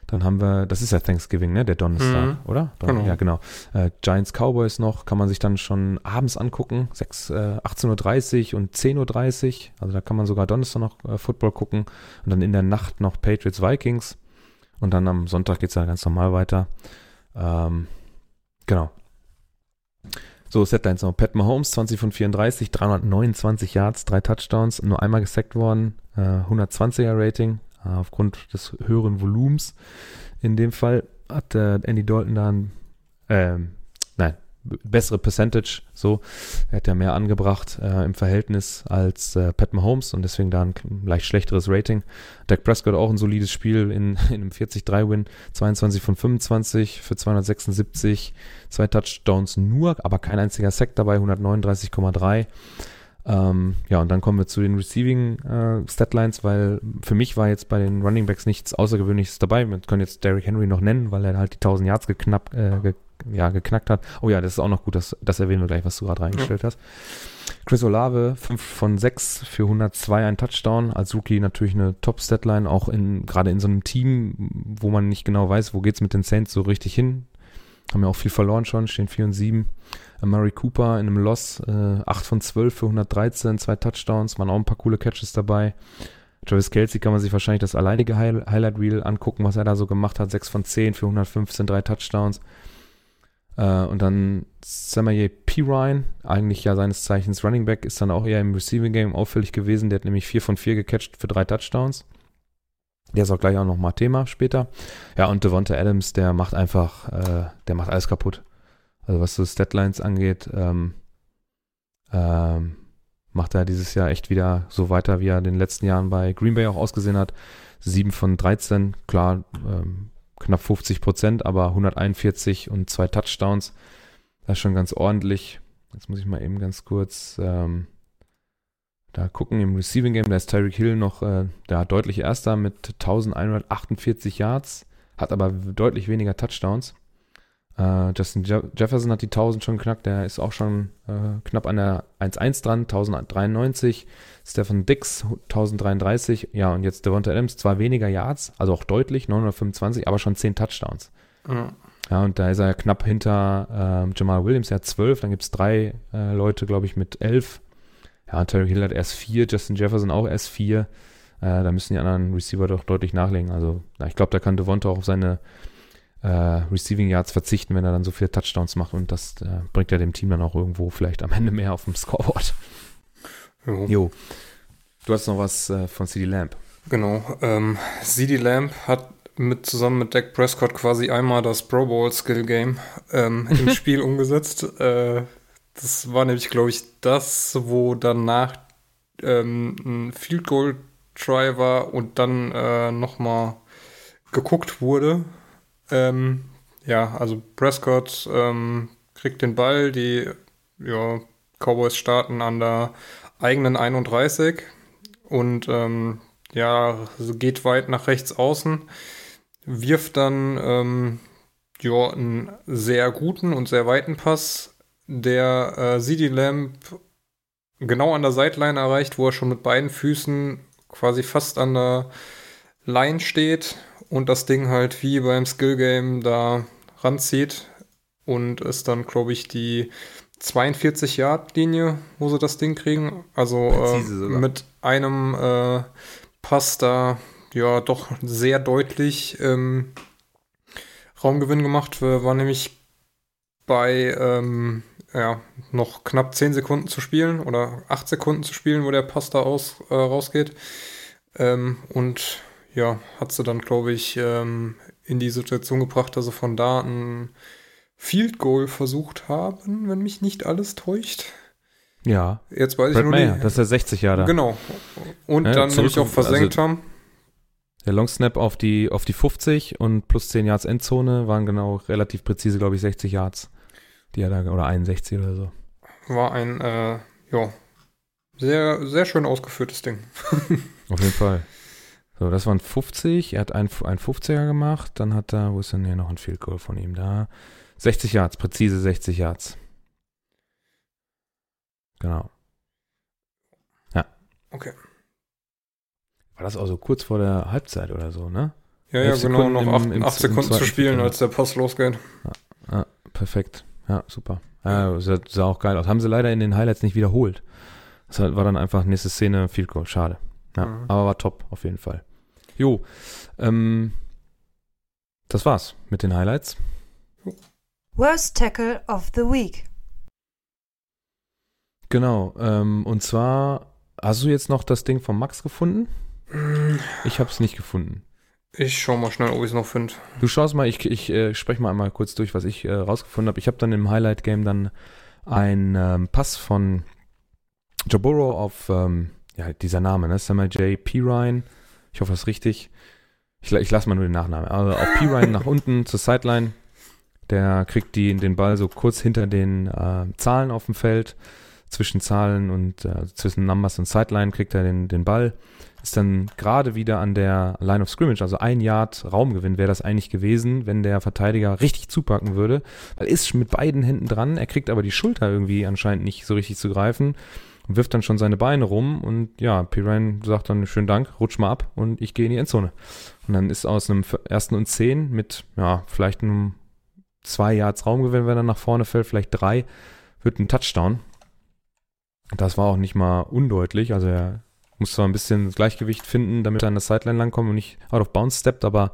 Dann haben wir, das ist ja Thanksgiving, ne? Der Donnerstag, mhm. oder? Don genau. Ja, genau. Äh, Giants Cowboys noch, kann man sich dann schon abends angucken. 6, äh, 18.30 Uhr und 10.30 Uhr. Also da kann man sogar Donnerstag noch äh, Football gucken. Und dann in der Nacht noch Patriots Vikings. Und dann am Sonntag geht es ja ganz normal weiter. Ähm, genau. So, Setlines noch. Pat Mahomes, 20 von 34, 329 Yards, drei Touchdowns, nur einmal gesackt worden, äh, 120er Rating, aufgrund des höheren Volumens. In dem Fall hat äh, Andy Dalton dann, ähm, nein, bessere Percentage, so. Er hat ja mehr angebracht äh, im Verhältnis als äh, Pat Mahomes und deswegen da ein leicht schlechteres Rating. Dak Prescott auch ein solides Spiel in, in einem 40-3-Win, 22 von 25 für 276, zwei Touchdowns nur, aber kein einziger Sack dabei, 139,3. Ähm, ja, und dann kommen wir zu den Receiving äh, Statlines, weil für mich war jetzt bei den Running Backs nichts Außergewöhnliches dabei. Wir können jetzt Derrick Henry noch nennen, weil er halt die 1000 Yards geknapp, äh, ge ja, geknackt hat. Oh ja, das ist auch noch gut, das, das erwähnen wir gleich, was du gerade reingestellt ja. hast. Chris Olave, 5 von 6 für 102, ein Touchdown. Als Rookie natürlich eine Top-Statline, auch in, gerade in so einem Team, wo man nicht genau weiß, wo geht's mit den Saints so richtig hin. Haben ja auch viel verloren schon, stehen 4 und 7. Murray Cooper in einem Loss, äh, 8 von 12 für 113, zwei Touchdowns, waren auch ein paar coole Catches dabei. Travis Kelsey kann man sich wahrscheinlich das alleinige Highlight Reel angucken, was er da so gemacht hat. 6 von 10 für 115, drei Touchdowns. Äh, und dann Samaye Pirine, eigentlich ja seines Zeichens Running Back, ist dann auch eher im Receiving Game auffällig gewesen. Der hat nämlich 4 von 4 gecatcht für drei Touchdowns. Der ist auch gleich auch nochmal Thema später. Ja, und Devonta Adams, der macht einfach, äh, der macht alles kaputt. Also was so Statlines angeht, ähm, ähm, macht er dieses Jahr echt wieder so weiter, wie er in den letzten Jahren bei Green Bay auch ausgesehen hat. 7 von 13, klar, ähm, knapp 50 Prozent, aber 141 und zwei Touchdowns. Das ist schon ganz ordentlich. Jetzt muss ich mal eben ganz kurz ähm, da gucken im Receiving Game. Da ist Tyreek Hill noch äh, der deutliche Erster mit 1148 Yards, hat aber deutlich weniger Touchdowns. Uh, Justin Je Jefferson hat die 1000 schon knackt, der ist auch schon uh, knapp an der 1-1 dran, 1093. Stephen Dix 1033. Ja, und jetzt Devonta Adams, zwar weniger Yards, also auch deutlich, 925, aber schon 10 Touchdowns. Mhm. Ja, und da ist er knapp hinter uh, Jamal Williams, der hat 12. Dann gibt es drei äh, Leute, glaube ich, mit 11. Ja, Terry Hill hat erst 4, Justin Jefferson auch erst 4. da müssen die anderen Receiver doch deutlich nachlegen. Also, ja, ich glaube, da kann Devonta auch auf seine äh, Receiving Yards verzichten, wenn er dann so viele Touchdowns macht und das äh, bringt ja dem Team dann auch irgendwo vielleicht am Ende mehr auf dem Scoreboard. Jo. jo. Du hast noch was äh, von CD Lamp. Genau. Ähm, CD Lamp hat mit zusammen mit Dak Prescott quasi einmal das Pro Bowl Skill Game ähm, im Spiel umgesetzt. Äh, das war nämlich, glaube ich, das, wo danach ähm, ein Field Goal Try war und dann äh, nochmal geguckt wurde ähm, ja, also Prescott ähm, kriegt den Ball, die ja, Cowboys starten an der eigenen 31 und ähm, ja, geht weit nach rechts außen, wirft dann ähm, ja, einen sehr guten und sehr weiten Pass, der äh, CD Lamp genau an der Sideline erreicht, wo er schon mit beiden Füßen quasi fast an der Line steht und das Ding halt wie beim Skill Game da ranzieht und es dann, glaube ich, die 42 Yard Linie, wo sie das Ding kriegen. Also äh, mit einem äh, Pass da ja doch sehr deutlich ähm, Raumgewinn gemacht. War nämlich bei ähm, ja, noch knapp 10 Sekunden zu spielen oder 8 Sekunden zu spielen, wo der Pass da aus, äh, rausgeht. Ähm, und ja, hat sie dann, glaube ich, ähm, in die Situation gebracht, dass sie von da ein Field Goal versucht haben, wenn mich nicht alles täuscht. Ja. Jetzt weiß Brad ich nur Mayer, das ist der 60 Jahre. Genau. Und ja, dann nämlich auch versenkt also, haben. Der Long Snap auf die, auf die 50 und plus 10 Yards Endzone waren genau relativ präzise, glaube ich, 60 Yards. Die er da, oder 61 oder so. War ein, äh, ja, sehr, sehr schön ausgeführtes Ding. auf jeden Fall. So, das waren 50. Er hat ein, ein 50er gemacht. Dann hat er, wo ist denn hier noch ein Field Goal von ihm da? 60 Yards, präzise 60 Yards. Genau. Ja. Okay. War das auch so kurz vor der Halbzeit oder so, ne? Ja, ja, genau, noch 8 Sekunden zu spielen, als der Pass losgeht. Ja, ja perfekt. Ja, super. Ja, sah, sah, auch geil aus. Haben sie leider in den Highlights nicht wiederholt. Das war dann einfach nächste Szene, Field Goal. Schade. Ja, mhm. aber war top, auf jeden Fall. Jo, ähm, das war's mit den Highlights. Worst Tackle of the Week. Genau, ähm, und zwar, hast du jetzt noch das Ding von Max gefunden? Mm. Ich habe es nicht gefunden. Ich schau mal schnell, ob ich es noch finde. Du schaust mal, ich, ich äh, spreche mal einmal kurz durch, was ich äh, rausgefunden habe. Ich habe dann im Highlight-Game dann einen ähm, Pass von Jaboro auf, ähm, ja, dieser Name, ne? Samuel J. P. Ryan. Ich hoffe, das ist richtig. Ich, ich lasse mal nur den Nachnamen. Also auf P. Ryan nach unten zur Sideline. Der kriegt die, den Ball so kurz hinter den äh, Zahlen auf dem Feld. Zwischen Zahlen und äh, zwischen Numbers und Sideline kriegt er den, den Ball. Ist dann gerade wieder an der Line of Scrimmage, also ein Yard Raumgewinn wäre das eigentlich gewesen, wenn der Verteidiger richtig zupacken würde. Weil ist mit beiden Händen dran, er kriegt aber die Schulter irgendwie anscheinend nicht so richtig zu greifen und wirft dann schon seine Beine rum und ja, Pirine sagt dann schönen Dank, rutsch mal ab und ich gehe in die Endzone. Und dann ist aus einem ersten und zehn mit, ja, vielleicht einem zwei Yards Raumgewinn, wenn er nach vorne fällt, vielleicht drei, wird ein Touchdown. Das war auch nicht mal undeutlich, also er muss zwar ein bisschen Gleichgewicht finden, damit er an der Sideline langkommt und nicht out of bounds steppt, aber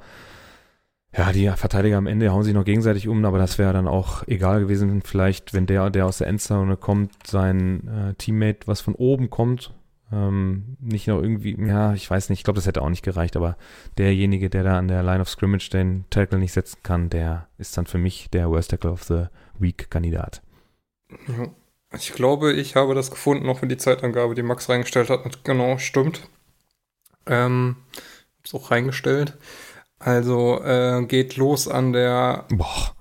ja, die Verteidiger am Ende hauen sich noch gegenseitig um, aber das wäre dann auch egal gewesen. Vielleicht, wenn der, der aus der Endzone kommt, sein äh, Teammate, was von oben kommt, ähm, nicht noch irgendwie, ja, ich weiß nicht, ich glaube, das hätte auch nicht gereicht, aber derjenige, der da an der Line of Scrimmage den Tackle nicht setzen kann, der ist dann für mich der Worst Tackle of the Week-Kandidat. Ja. Ich glaube, ich habe das gefunden, auch wenn die Zeitangabe, die Max reingestellt hat, genau stimmt. Ähm, hab's auch reingestellt. Also äh, geht los an der. Boah.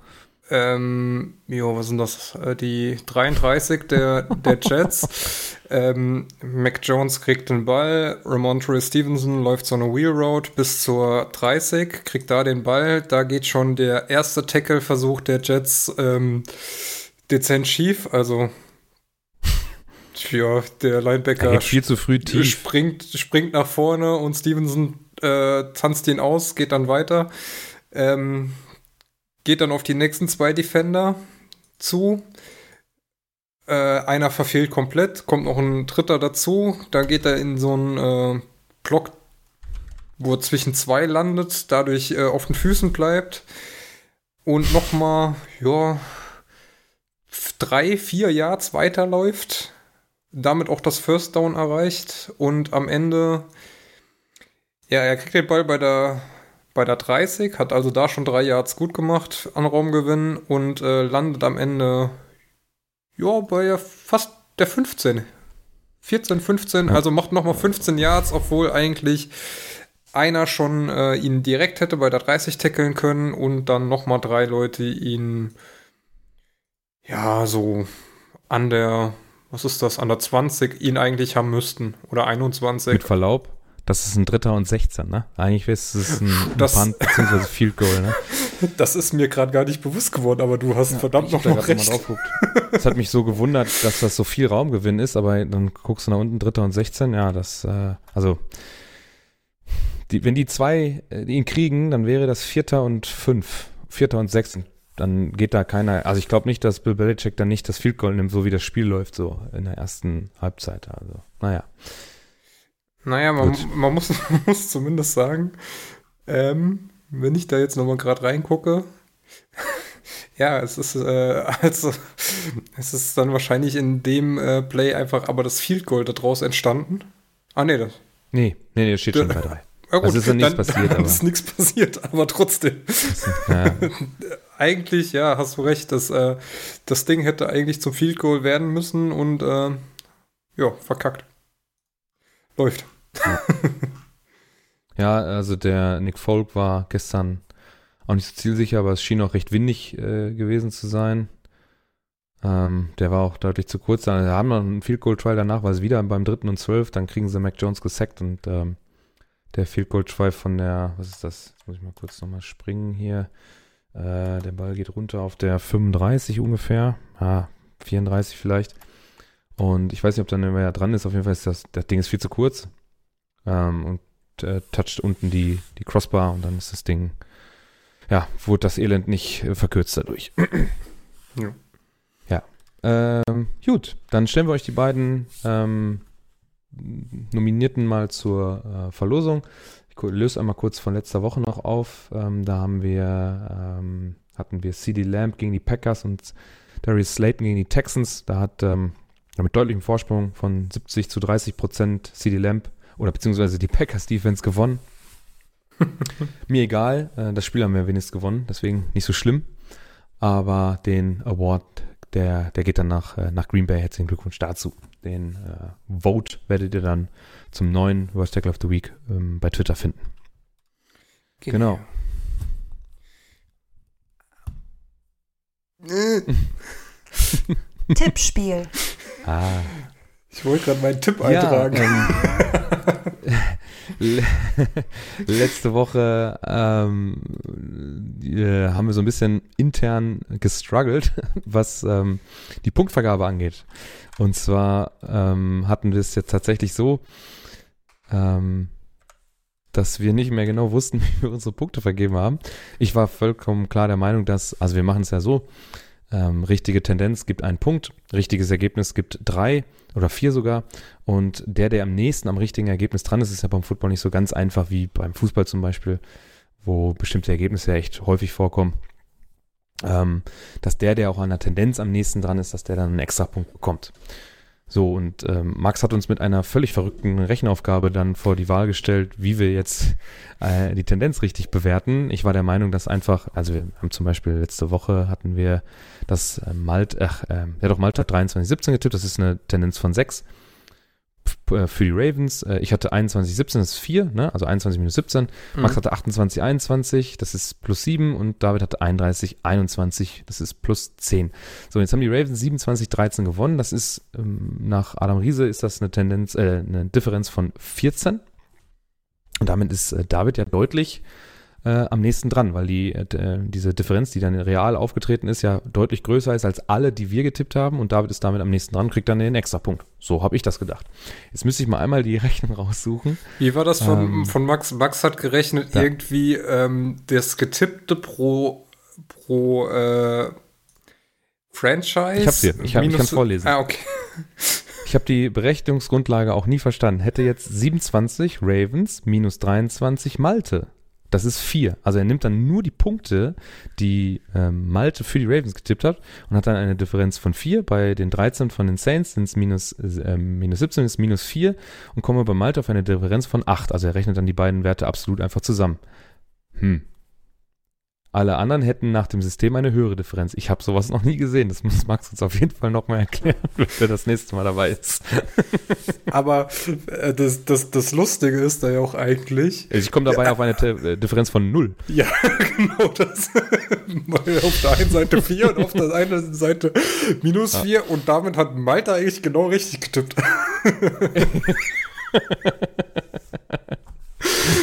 Ähm, jo, was sind das? Äh, die 33 der, der Jets. ähm, Mac Jones kriegt den Ball. Ramontre Stevenson läuft so eine Wheel Road bis zur 30, kriegt da den Ball. Da geht schon der erste Tackle-Versuch der Jets ähm, dezent schief. Also ja, der Linebacker viel zu früh tief. Springt, springt nach vorne und Stevenson äh, tanzt ihn aus, geht dann weiter. Ähm, geht dann auf die nächsten zwei Defender zu. Äh, einer verfehlt komplett, kommt noch ein dritter dazu. Dann geht er in so einen äh, Block, wo er zwischen zwei landet, dadurch äh, auf den Füßen bleibt. Und nochmal, ja, drei, vier Yards weiterläuft. Damit auch das First Down erreicht. Und am Ende ja, er kriegt den Ball bei der, bei der 30, hat also da schon drei Yards gut gemacht an Raumgewinn und äh, landet am Ende ja bei fast der 15. 14, 15, ja. also macht nochmal 15 Yards, obwohl eigentlich einer schon äh, ihn direkt hätte bei der 30 tackeln können und dann nochmal drei Leute ihn ja so an der, was ist das, an der 20 ihn eigentlich haben müssten oder 21. Mit Verlaub? Das ist ein Dritter und 16, ne? Eigentlich ist es ein, das, Punt bzw. Field Goal, ne? Das ist mir gerade gar nicht bewusst geworden, aber du hast ja, verdammt noch, noch recht. Es hat mich so gewundert, dass das so viel Raumgewinn ist, aber dann guckst du nach unten, Dritter und 16, ja, das, äh, also die, wenn die zwei äh, ihn kriegen, dann wäre das Vierter und Fünf. Vierter und Sechs. Dann geht da keiner. Also ich glaube nicht, dass Bill Belichick dann nicht das Field Goal nimmt, so wie das Spiel läuft, so in der ersten Halbzeit. Also, naja. Naja, man, man, muss, man muss zumindest sagen, ähm, wenn ich da jetzt nochmal gerade reingucke, ja, es ist, äh, also, es ist dann wahrscheinlich in dem äh, Play einfach aber das Field Goal daraus entstanden. Ah, nee, das. Nee, nee, nee, das steht schon bei drei. Ja, gut, also ist ja nichts passiert. Dann ist nichts passiert, aber trotzdem. Ja. eigentlich, ja, hast du recht, das, äh, das Ding hätte eigentlich zum Field Goal werden müssen und äh, ja, verkackt. Läuft. Ja. ja, also der Nick Folk war gestern auch nicht so zielsicher, aber es schien auch recht windig äh, gewesen zu sein. Ähm, der war auch deutlich zu kurz. Dann haben wir einen Field Goal Trial danach, war es wieder beim dritten und zwölf. Dann kriegen sie Mac Jones gesackt und ähm, der Field Goal Try von der, was ist das? Jetzt muss ich mal kurz nochmal springen hier. Äh, der Ball geht runter auf der 35 ungefähr. Ah, 34 vielleicht. Und ich weiß nicht, ob dann wer dran ist. Auf jeden Fall ist das, das Ding ist viel zu kurz. Ähm, und äh, toucht unten die, die Crossbar und dann ist das Ding, ja, wurde das Elend nicht äh, verkürzt dadurch. ja. Ja. Ähm, gut, dann stellen wir euch die beiden ähm, Nominierten mal zur äh, Verlosung. Ich löse einmal kurz von letzter Woche noch auf. Ähm, da haben wir, ähm, hatten wir CD Lamb gegen die Packers und Darius Slayton gegen die Texans. Da hat ähm, mit deutlichem Vorsprung von 70 zu 30 Prozent CD Lamb oder beziehungsweise die Packers Defense gewonnen. Mir egal, äh, das Spiel haben wir wenigstens gewonnen, deswegen nicht so schlimm. Aber den Award, der, der geht dann nach, äh, nach Green Bay. Herzlichen Glückwunsch dazu. Den äh, Vote werdet ihr dann zum neuen Worst Tackle of the Week ähm, bei Twitter finden. Genau. genau. Tippspiel. Ah. Ich wollte gerade meinen Tipp eintragen. Ja, ähm, letzte Woche ähm, äh, haben wir so ein bisschen intern gestruggelt, was ähm, die Punktvergabe angeht. Und zwar ähm, hatten wir es jetzt tatsächlich so, ähm, dass wir nicht mehr genau wussten, wie wir unsere Punkte vergeben haben. Ich war vollkommen klar der Meinung, dass, also wir machen es ja so, ähm, richtige Tendenz gibt einen Punkt, richtiges Ergebnis gibt drei oder vier sogar. Und der, der am nächsten am richtigen Ergebnis dran ist, ist ja beim Football nicht so ganz einfach wie beim Fußball zum Beispiel, wo bestimmte Ergebnisse ja echt häufig vorkommen ähm, dass der, der auch an der Tendenz am nächsten dran ist, dass der dann einen extra Punkt bekommt. So, und ähm, Max hat uns mit einer völlig verrückten Rechenaufgabe dann vor die Wahl gestellt, wie wir jetzt äh, die Tendenz richtig bewerten. Ich war der Meinung, dass einfach, also wir haben zum Beispiel letzte Woche hatten wir das äh, Malt, ach, äh, ja doch, Malt hat 23,17 getippt, das ist eine Tendenz von 6. Äh, für die Ravens. Äh, ich hatte 21, 17, das ist 4, ne? also 21 minus 17. Mhm. Max hatte 28, 21, das ist plus 7 und David hatte 31, 21, das ist plus 10. So, jetzt haben die Ravens 27, 13 gewonnen. Das ist ähm, nach Adam Riese ist das eine Tendenz, äh, eine Differenz von 14. Und damit ist äh, David ja deutlich äh, am nächsten dran, weil die, äh, diese Differenz, die dann real aufgetreten ist, ja deutlich größer ist als alle, die wir getippt haben und David ist damit am nächsten dran, kriegt dann den extra Punkt. So habe ich das gedacht. Jetzt müsste ich mal einmal die Rechnung raussuchen. Wie war das von, ähm, von Max? Max hat gerechnet ja. irgendwie ähm, das getippte pro, pro äh, Franchise. Ich hab's hier, ich, hab, ich kann vorlesen. Ah, okay. Ich habe die Berechnungsgrundlage auch nie verstanden. Hätte jetzt 27 Ravens minus 23 Malte das ist vier. Also er nimmt dann nur die Punkte, die ähm, Malte für die Ravens getippt hat und hat dann eine Differenz von vier. Bei den 13 von den Saints sind es minus, äh, minus 17, ist minus vier und komme bei Malte auf eine Differenz von acht. Also er rechnet dann die beiden Werte absolut einfach zusammen. Hm. Alle anderen hätten nach dem System eine höhere Differenz. Ich habe sowas noch nie gesehen. Das muss Max uns auf jeden Fall nochmal erklären, wenn er das nächste Mal dabei ist. Aber äh, das, das, das Lustige ist da ja auch eigentlich. Ich komme dabei ja, auf eine äh, Differenz von null. Ja, genau das. auf der einen Seite 4 und auf der anderen Seite minus 4 ja. und damit hat Malta eigentlich genau richtig getippt.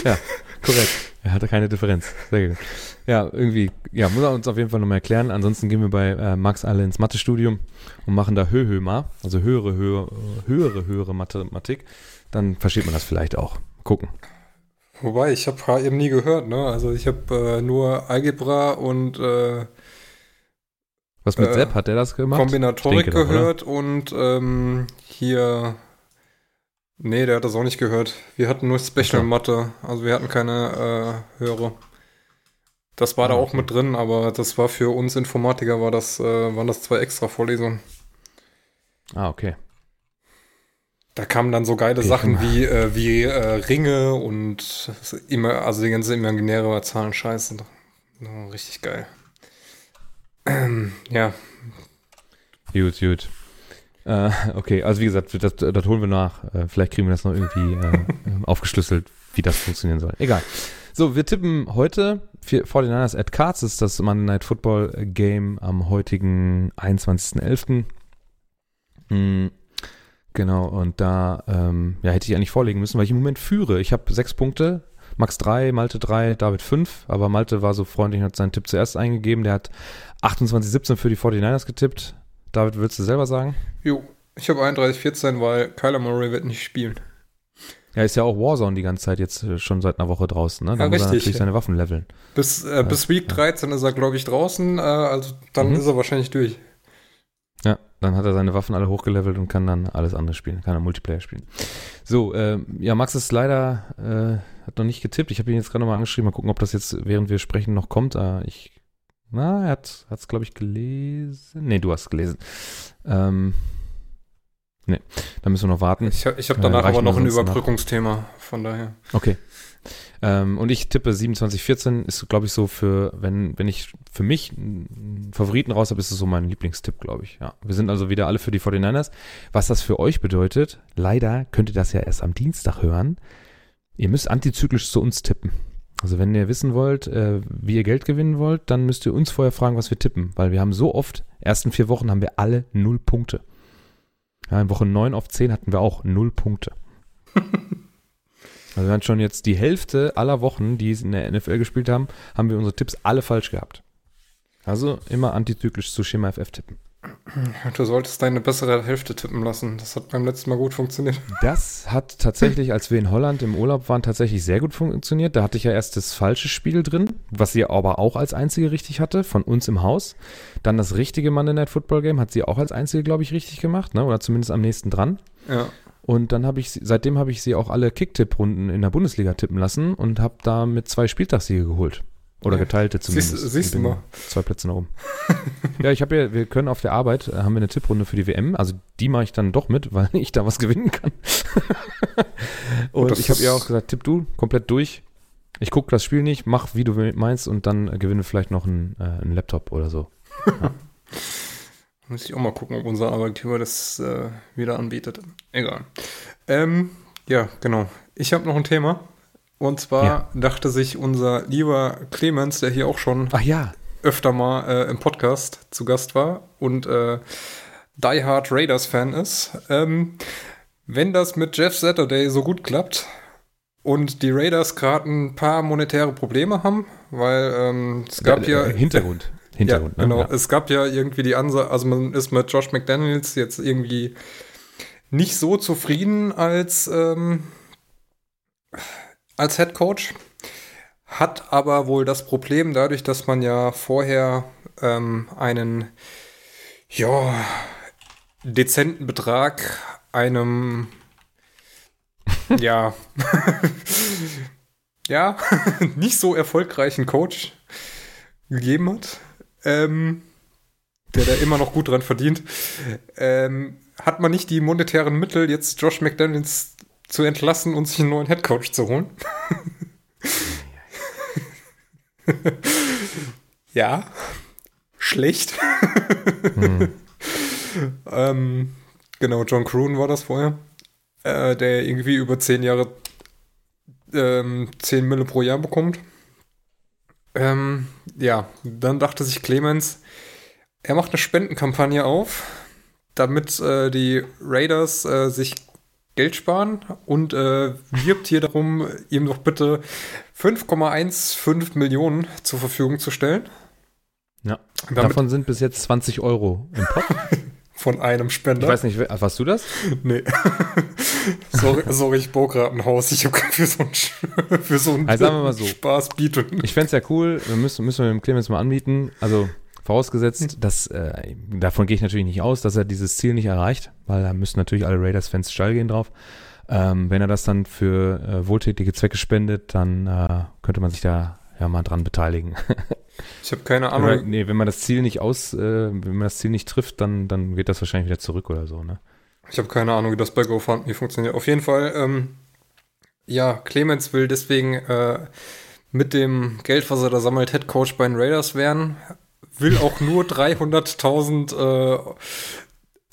ja, korrekt. Er hatte keine Differenz. Sehr gut. Ja, irgendwie, ja, muss er uns auf jeden Fall nochmal erklären. Ansonsten gehen wir bei äh, Max alle ins Mathestudium und machen da Höhöma, also höhere, höhere, höhere, höhere Mathematik. Dann versteht man das vielleicht auch. Gucken. Wobei, ich habe eben nie gehört, ne? Also ich habe äh, nur Algebra und äh, Was mit Äh, Sepp, hat der das gemacht? Kombinatorik denke doch, oder? gehört und ähm, hier. Nee, der hat das auch nicht gehört. Wir hatten nur Special. Mathe, also wir hatten keine äh, höhere. Das war da Ah, auch okay. mit drin, aber das war für uns Informatiker, war das, äh, waren das zwei extra Vorlesungen. Ah, okay. Da kamen dann so geile Okay, Sachen wie, äh, wie äh, Ringe und immer, also die ganze imaginäre Zahlen scheiße. Oh, richtig geil. Ähm, ja, Gut, gut. Äh, okay, also wie gesagt, das, das holen wir nach. Äh, vielleicht kriegen wir das noch irgendwie äh, ähm, aufgeschlüsselt, wie das funktionieren soll. Egal. So, wir tippen heute für 49ers at Cards. Ist das Monday Night Football Game am heutigen 21.11. Mm, genau, und da ähm, ja, hätte ich eigentlich vorlegen müssen, weil ich im Moment führe. Ich habe sechs Punkte. Max 3, Malte 3, David 5, aber Malte war so freundlich und hat seinen Tipp zuerst eingegeben. Der hat 28-17 für die 49ers getippt. David, willst du selber sagen? jo. Ich habe 31-14, weil Kyler Murray wird nicht spielen. Ja, ist ja auch Warzone die ganze Zeit jetzt äh, schon seit einer Woche draußen, ne? Da Ja, muss er richtig. natürlich seine Waffen leveln. Bis, äh, bis Week 13 ist er, glaube ich, draußen, äh, also dann Mhm. ist er wahrscheinlich durch. Ja, dann hat er seine Waffen alle hochgelevelt und kann dann alles andere spielen, kann er Multiplayer spielen. So, ähm, ja, Max ist leider, äh, hat noch nicht getippt. Ich habe ihn jetzt gerade nochmal angeschrieben, mal gucken, ob das jetzt, während wir sprechen, noch kommt. Äh, ich, na, er hat es, glaube ich, gelesen. Nee, du hast gelesen. Ähm, nee, da müssen wir noch warten. Ich, ich habe Äh, danach aber reichen noch ein ansonsten nach. Überbrückungsthema, von daher. Okay. Ähm, und ich tippe 27-14 ist, glaube ich, so für, wenn, wenn ich für mich einen Favoriten raus habe, ist es so mein Lieblingstipp, glaube ich. Ja. Wir sind also wieder alle für die 49ers. Was das für euch bedeutet, leider könnt ihr das ja erst am Dienstag hören. Ihr müsst antizyklisch zu uns tippen. Also wenn ihr wissen wollt, äh, wie ihr Geld gewinnen wollt, dann müsst ihr uns vorher fragen, was wir tippen. Weil wir haben so oft, ersten vier Wochen haben wir alle null Punkte. Ja, in Woche 9 auf 10 hatten wir auch null Punkte. Also wir haben schon jetzt die Hälfte aller Wochen, die es in der NFL gespielt haben, haben wir unsere Tipps alle falsch gehabt. Also immer antizyklisch zu Schema FF tippen. Du solltest deine bessere Hälfte tippen lassen. Das hat beim letzten Mal gut funktioniert. Das hat tatsächlich, als wir in Holland im Urlaub waren, tatsächlich sehr gut funktioniert. Da hatte ich ja erst das falsche Spiel drin, was sie aber auch als einzige richtig hatte, von uns im Haus. Dann das richtige Monday Night Football Game hat sie auch als einzige, glaube ich, richtig gemacht, ne? oder zumindest am nächsten dran. Ja. Und dann habe ich, sie- seitdem habe ich sie auch alle Kicktipp-Runden in der Bundesliga tippen lassen und habe da mit zwei Spieltagssiege geholt. Oder Ja. geteilte zumindest. Siehst- siehst du mal. Zwei Plätze nach oben. ja, ich habe ja, wir können auf der Arbeit, äh, haben wir eine Tipprunde für die WM. Also die mache ich dann doch mit, weil ich da was gewinnen kann. und das ich habe ihr auch gesagt, tipp du komplett durch. Ich gucke das Spiel nicht, mach wie du meinst und dann äh, gewinne vielleicht noch einen, äh, einen Laptop oder so. Muss ich auch mal gucken, ob unser Arbeitgeber das äh, wieder anbietet. Egal. Ähm, ja, genau. Ich habe noch ein Thema. Und zwar Ja. dachte sich unser lieber Clemens, der hier auch schon ja, öfter mal äh, im Podcast zu Gast war und äh, Die Hard Raiders Fan ist, ähm, wenn das mit Jeff Saturday so gut klappt und die Raiders gerade ein paar monetäre Probleme haben, weil ähm, es gab äh, ja äh, Hintergrund. Hintergrund, ja, genau. ne? Ja. Es gab ja irgendwie die Ansage, also man ist mit Josh McDaniels jetzt irgendwie nicht so zufrieden als, ähm, als Head Coach. Hat aber wohl das Problem dadurch, dass man ja vorher ähm, einen ja, dezenten Betrag einem ja ja nicht so erfolgreichen Coach gegeben hat, ähm, der da immer noch gut dran verdient, ähm, hat man nicht die monetären Mittel, jetzt Josh McDaniels zu entlassen und sich einen neuen Headcoach zu holen. ja, schlecht. Hm. ähm, genau, John Croon war das vorher, äh, der irgendwie über zehn Jahre ähm, 10 Mille pro Jahr bekommt. Ähm, ja, dann dachte sich Clemens, er macht eine Spendenkampagne auf, damit äh, die Raiders äh, sich Geld sparen und äh, wirbt hier darum, ihm doch bitte 5,15 Millionen zur Verfügung zu stellen. Ja. Damit Davon sind bis jetzt 20 Euro im Pot. von einem Spender. Ich weiß nicht, warst du das? Nee. sorry, sorry, ich baue gerade ein Haus. Ich habe für so ein, für so ein Also sagen wir mal so. Spaß bieten. Ich fände es ja cool, wir müssen, müssen wir dem Clemens mal anbieten. Also vorausgesetzt, dass, äh, davon gehe ich natürlich nicht aus, dass er dieses Ziel nicht erreicht, weil da müssen natürlich alle Raiders-Fans steil gehen drauf. Ähm, wenn er das dann für äh, wohltätige Zwecke spendet, dann äh, könnte man sich da ja mal dran beteiligen. Ich habe keine Wenn man, Ahnung. nee, wenn man das Ziel nicht aus, äh, wenn man das Ziel nicht trifft, dann, dann geht das wahrscheinlich wieder zurück oder so, ne? Ich habe keine Ahnung, wie das bei GoFundMe funktioniert. Auf jeden Fall, ähm, ja, Clemens will deswegen äh, mit dem Geld, was er da sammelt, Head Coach bei den Raiders werden. Will auch nur 300.000 äh,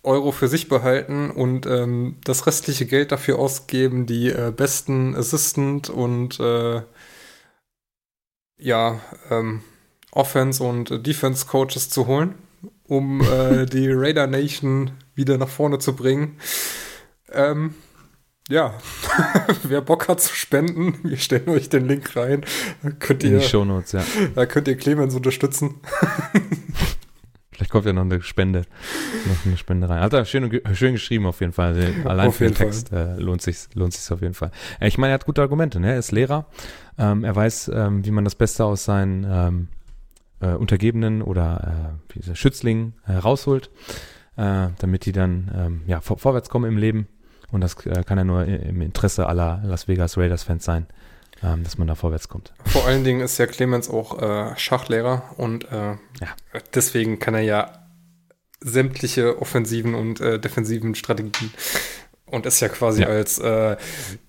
Euro für sich behalten und ähm, das restliche Geld dafür ausgeben, die äh, besten Assistant und äh, ja, ähm, Offense und äh, Defense Coaches zu holen, um äh, die Raider Nation wieder nach vorne zu bringen. Ähm, ja, wer Bock hat zu spenden, wir stellen euch den Link rein. Da könnt In ihr, die Shownotes, ja. da könnt ihr Clemens unterstützen. Vielleicht kommt ja noch eine Spende, noch eine Spende rein. Hat er schön, schön geschrieben auf jeden Fall. Also allein Auf für den. Text äh, lohnt sich lohnt sich's auf jeden Fall. Äh, ich meine, er hat gute Argumente. Ne? Er ist Lehrer. Ähm, er weiß, ähm, wie man das Beste aus seinen ähm, äh, Untergebenen oder äh, Schützlingen äh, rausholt, äh, damit die dann ähm, ja vor, vorwärts kommen im Leben. Und das äh, kann ja nur im Interesse aller Las Vegas Raiders-Fans sein, ähm, dass man da vorwärts kommt. Vor allen Dingen ist ja Clemens auch äh, Schachlehrer und äh, deswegen kann er ja sämtliche offensiven und defensiven Strategien und ist ja quasi Ja. als äh,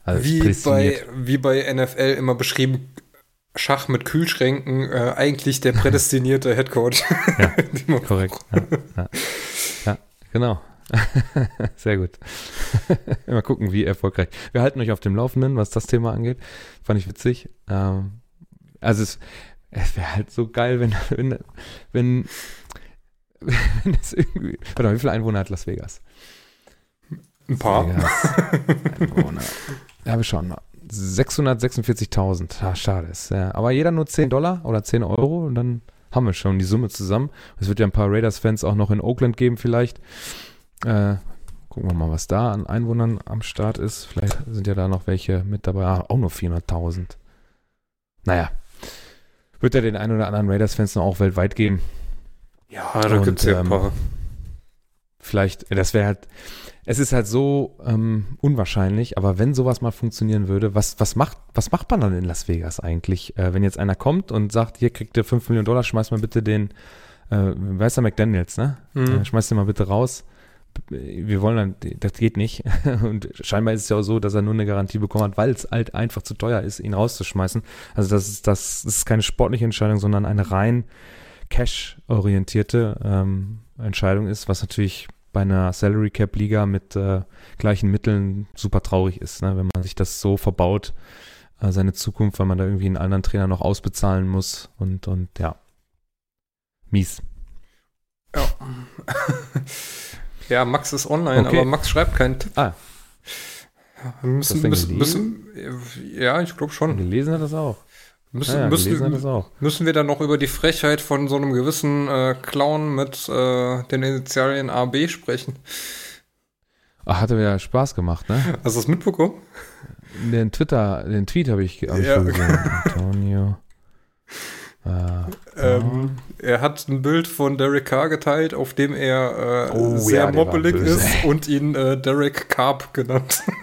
Also wie, bei, wie bei NFL immer beschrieben, Schach mit Kühlschränken, äh, eigentlich der prädestinierte Headcoach. Ja, Korrekt. Ja, ja. ja genau. Sehr gut. Mal gucken, wie erfolgreich. Wir halten euch auf dem Laufenden, was das Thema angeht. Fand ich witzig. Ähm, also es, es wäre halt so geil, wenn, wenn, wenn, wenn es irgendwie. Warte mal, wie viele Einwohner hat Las Vegas? Ein paar. Einwohner. Ja, wir schauen mal. 646.000. Ah, schade. Ist, ja. Aber jeder nur 10 Dollar oder 10 Euro und dann haben wir schon die Summe zusammen. Es wird ja ein paar Raiders-Fans auch noch in Oakland geben vielleicht. Äh, gucken wir mal, was da an Einwohnern am Start ist. Vielleicht sind ja da noch welche mit dabei. Ah, auch nur 400.000. Naja. Wird ja den einen oder anderen Raiders-Fans noch auch weltweit geben. Ja, da gibt es ja ein ähm, paar. vielleicht, das wäre halt, es ist halt so ähm, unwahrscheinlich, aber wenn sowas mal funktionieren würde, was, was, macht, was macht man dann in Las Vegas eigentlich? Äh, wenn jetzt einer kommt und sagt, hier kriegt ihr 5 Millionen Dollar, schmeiß mal bitte den, äh, weiß der McDaniels, ne? Mhm. Äh, schmeiß den mal bitte raus. Wir wollen dann, das geht nicht. Und scheinbar ist es ja auch so, dass er nur eine Garantie bekommen hat, weil es halt einfach zu teuer ist, ihn rauszuschmeißen. Also das ist, das, ist keine sportliche Entscheidung, sondern eine rein cash-orientierte ähm, Entscheidung ist, was natürlich bei einer Salary Cap Liga mit äh, gleichen Mitteln super traurig ist, ne? wenn man sich das so verbaut, äh, seine Zukunft, weil man da irgendwie einen anderen Trainer noch ausbezahlen muss und, und ja, mies. Ja. ja, Max ist online, Okay. aber Max schreibt keinen Tipp. Ah. Ja, wir müssen, müssen, müssen, ja, ich glaube schon. Gelesen hat das auch. Müssen, Ja, ja, müssen, das auch. müssen wir dann noch über die Frechheit von so einem gewissen äh, Clown mit äh, den Initialien AB sprechen? Ach, hatte ja Spaß gemacht, ne? Hast du das mitbekommen? Den Twitter, den Tweet habe ich, hab ich Ja. wohl gesehen. Antonio. Äh, Ähm, er hat ein Bild von Derek Carr geteilt, auf dem er äh, Oh, sehr ja, moppelig ist und ihn äh, Derek Carp genannt.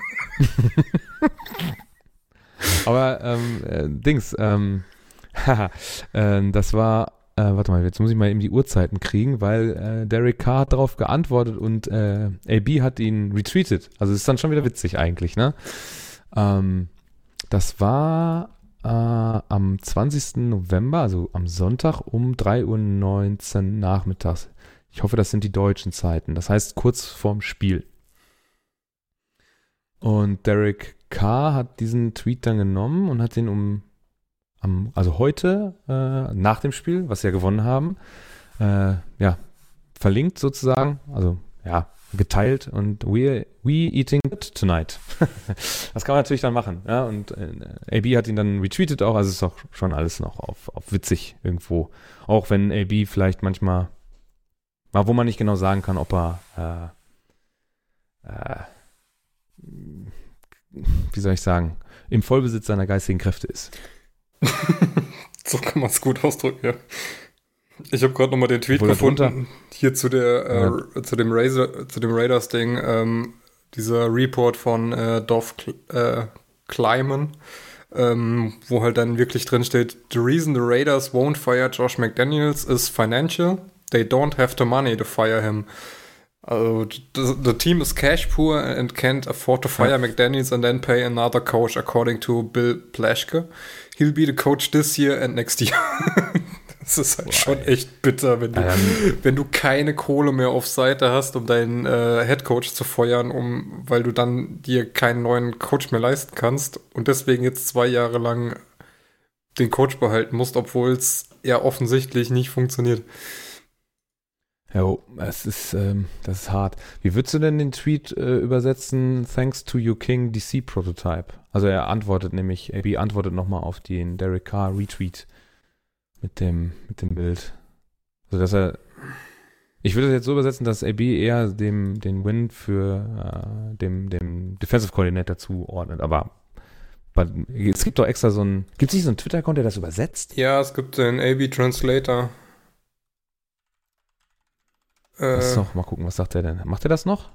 Aber ähm, äh, Dings, ähm, haha, ähm, das war, äh, warte mal, jetzt muss ich mal eben die Uhrzeiten kriegen, weil äh, Derek Carr hat darauf geantwortet und äh, AB hat ihn retweetet. Also ist dann schon wieder witzig eigentlich, ne? Ähm, das war äh, am 20. November, also am Sonntag um 3.19 Uhr nachmittags. Ich hoffe, das sind die deutschen Zeiten. Das heißt kurz vorm Spiel. Und Derek Carr hat diesen Tweet dann genommen und hat den um, am, also heute äh, nach dem Spiel, was sie ja gewonnen haben, äh, ja, verlinkt sozusagen, also ja, geteilt und we, we eating good tonight. das kann man natürlich dann machen, ja, und äh, AB hat ihn dann retweetet auch, also ist auch schon alles noch auf, auf witzig irgendwo, auch wenn AB vielleicht manchmal, mal wo man nicht genau sagen kann, ob er äh, äh, wie soll ich sagen, im Vollbesitz seiner geistigen Kräfte ist. so kann man es gut ausdrücken, ja. Ich habe gerade nochmal den Tweet Obwohl gefunden, darunter- hier zu der äh, zu dem Razor, zu dem Raiders-Ding, ähm, dieser Report von äh, Dov äh, Kleiman, ähm, wo halt dann wirklich drin steht, the reason the Raiders won't fire Josh McDaniels is financial. They don't have the money to fire him. Also, the, the team is cash poor and can't afford to fire McDaniels and then pay another coach, according to Bill Plaschke. He'll be the coach this year and next year. das ist halt schon echt bitter, wenn du, Ja, dann- wenn du keine Kohle mehr auf Seite hast, um deinen äh, Head Coach zu feuern, um, weil du dann dir keinen neuen Coach mehr leisten kannst und deswegen jetzt zwei Jahre lang den Coach behalten musst, obwohl es ja offensichtlich nicht funktioniert. Jo, es ist, ähm, das ist hart. Wie würdest du denn den Tweet äh, übersetzen? Thanks to you King DC Prototype. Also er antwortet nämlich, AB antwortet nochmal auf den Derek Carr Retweet mit dem, mit dem Bild. Also dass er, ich würde das jetzt so übersetzen, dass AB eher dem, den Win für äh, dem, dem Defensive Coordinator zuordnet. Aber, es gibt doch extra so einen, gibt es nicht so einen Twitter-Account, der das übersetzt? Ja, es gibt den AB Translator. Äh, Was noch? Mal gucken, was sagt er denn? Macht er das noch?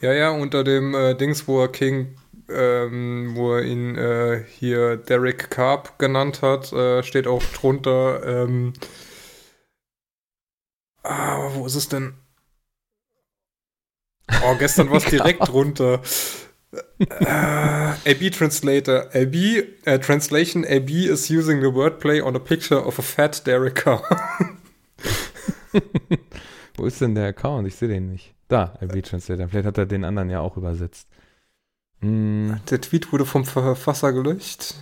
Ja, ja, unter dem äh, Dings, wo er King, ähm, wo er ihn äh, hier Derek Carp genannt hat, äh, steht auch drunter, ähm, ah, wo ist es denn? Oh, gestern war es direkt drunter. Äh, AB Translator. AB, äh, Translation AB is using the wordplay on a picture of a fat Derek Carr. Wo ist denn der Account? Ich sehe den nicht. Da, LB Translator. Vielleicht hat er den anderen ja auch übersetzt. Mm, Der Tweet wurde vom Verfasser gelöscht.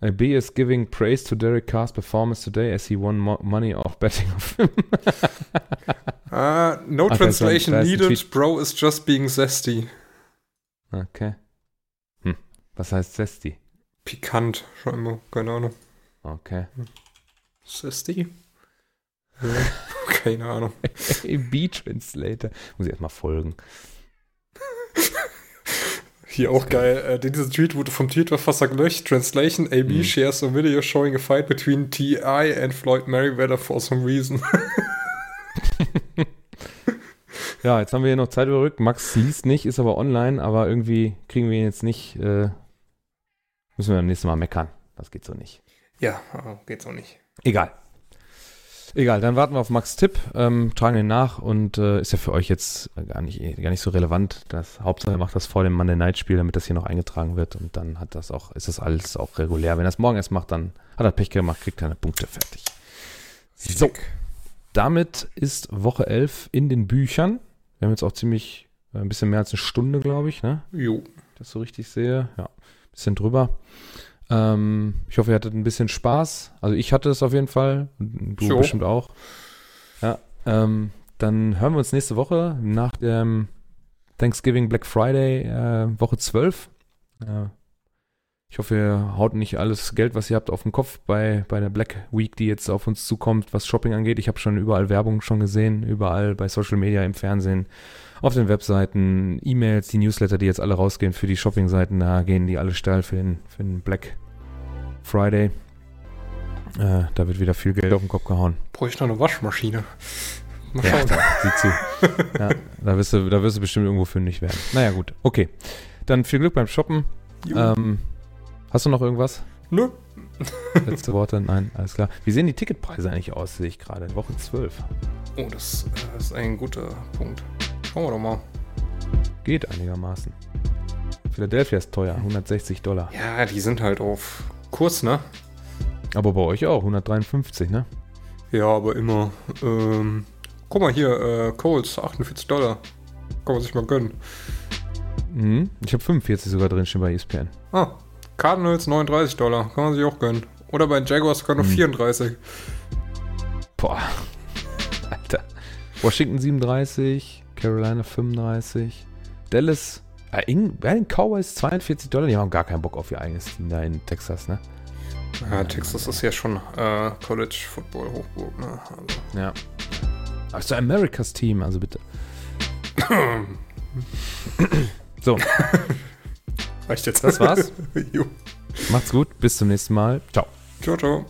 LB is giving praise to Derek Carr's performance today as he won mo money off betting of him. Ah, no Ach, translation ein needed. Bro is just being zesty. okay. Hm. Was heißt Zesty? Pikant, scheinbar. Keine Ahnung. Okay. Zesty? Ja, keine Ahnung. LB Translator. Muss ich erstmal folgen. Hier auch geil. Äh, dieser Tweet wurde vom Tweetverfasser gelöscht. Translation: AB Mhm. shares a video showing a fight between T.I. and Floyd Merriweather for some reason. Ja, jetzt haben wir hier noch Zeit überrückt. Max liest nicht, ist aber online, aber irgendwie kriegen wir ihn jetzt nicht. Äh, müssen wir beim nächsten Mal meckern. Das geht so nicht. ja, ah, geht so nicht. Egal. Egal, dann warten wir auf Max Tipp, ähm, tragen den nach und äh, ist ja für euch jetzt gar nicht, gar nicht so relevant. Das Hauptsache er macht das vor dem Monday Night Spiel, damit das hier noch eingetragen wird und dann hat das auch, ist das alles auch regulär. Wenn er es morgen erst macht, dann hat er Pech gemacht, kriegt keine Punkte fertig. So, damit ist Woche 11 in den Büchern. Wir haben jetzt auch ziemlich äh, ein bisschen mehr als eine Stunde, glaube ich, ne? Jo. das so richtig sehe. Ja, bisschen drüber. Ähm, ich hoffe, ihr hattet ein bisschen Spaß. Also ich hatte es auf jeden Fall. Du Jo. bestimmt auch. Ja, ähm, dann hören wir uns nächste Woche nach dem Thanksgiving Black Friday äh, Woche 12. Äh, ich hoffe, ihr haut nicht alles Geld, was ihr habt, auf den Kopf bei, bei der Black Week, die jetzt auf uns zukommt, was Shopping angeht. Ich habe schon überall Werbung schon gesehen, überall bei Social Media, im Fernsehen, auf den Webseiten, E-Mails, die Newsletter, die jetzt alle rausgehen für die Shopping-Seiten, da gehen die alle steil für den, für den Black Friday. Äh, da wird wieder viel Geld auf den Kopf gehauen. Bräuchte noch eine Waschmaschine. Mal Ja, schauen. da, sieh zu. Ja, da, wirst du, da wirst du bestimmt irgendwo fündig werden. Naja, gut. Okay. Dann viel Glück beim Shoppen. Ähm, hast du noch irgendwas? Nö. Letzte Worte? Nein, alles klar. Wie sehen die Ticketpreise eigentlich aus, sehe ich gerade. Woche 12. Oh, das äh, ist ein guter Punkt. Schauen wir doch mal. Geht einigermaßen. Philadelphia ist teuer, 160 Dollar. Ja, die sind halt auf Kurs, ne? Aber bei euch auch, 153, ne? Ja, aber immer. Ähm, guck mal hier, äh, Coles, 48 Dollar. Kann man sich mal gönnen. Mhm. Ich habe 45 sogar drin stehen bei ESPN. Ah, Cardinals 39 Dollar. Kann man sich auch gönnen. Oder bei Jaguars sogar nur Hm. 34. Boah. Alter. Washington 37, Carolina 35, Dallas, äh, in, bei den Cowboys 42 Dollar. Die haben gar keinen Bock auf ihr eigenes Team da in Texas, ne? Ja, Texas ist ja schon äh, College Football Hochburg, ne? Also. Ja. Doch Americas Team, also bitte. so. Reicht jetzt. Das war's. Macht's gut, bis zum nächsten Mal. Ciao. Ciao, ciao.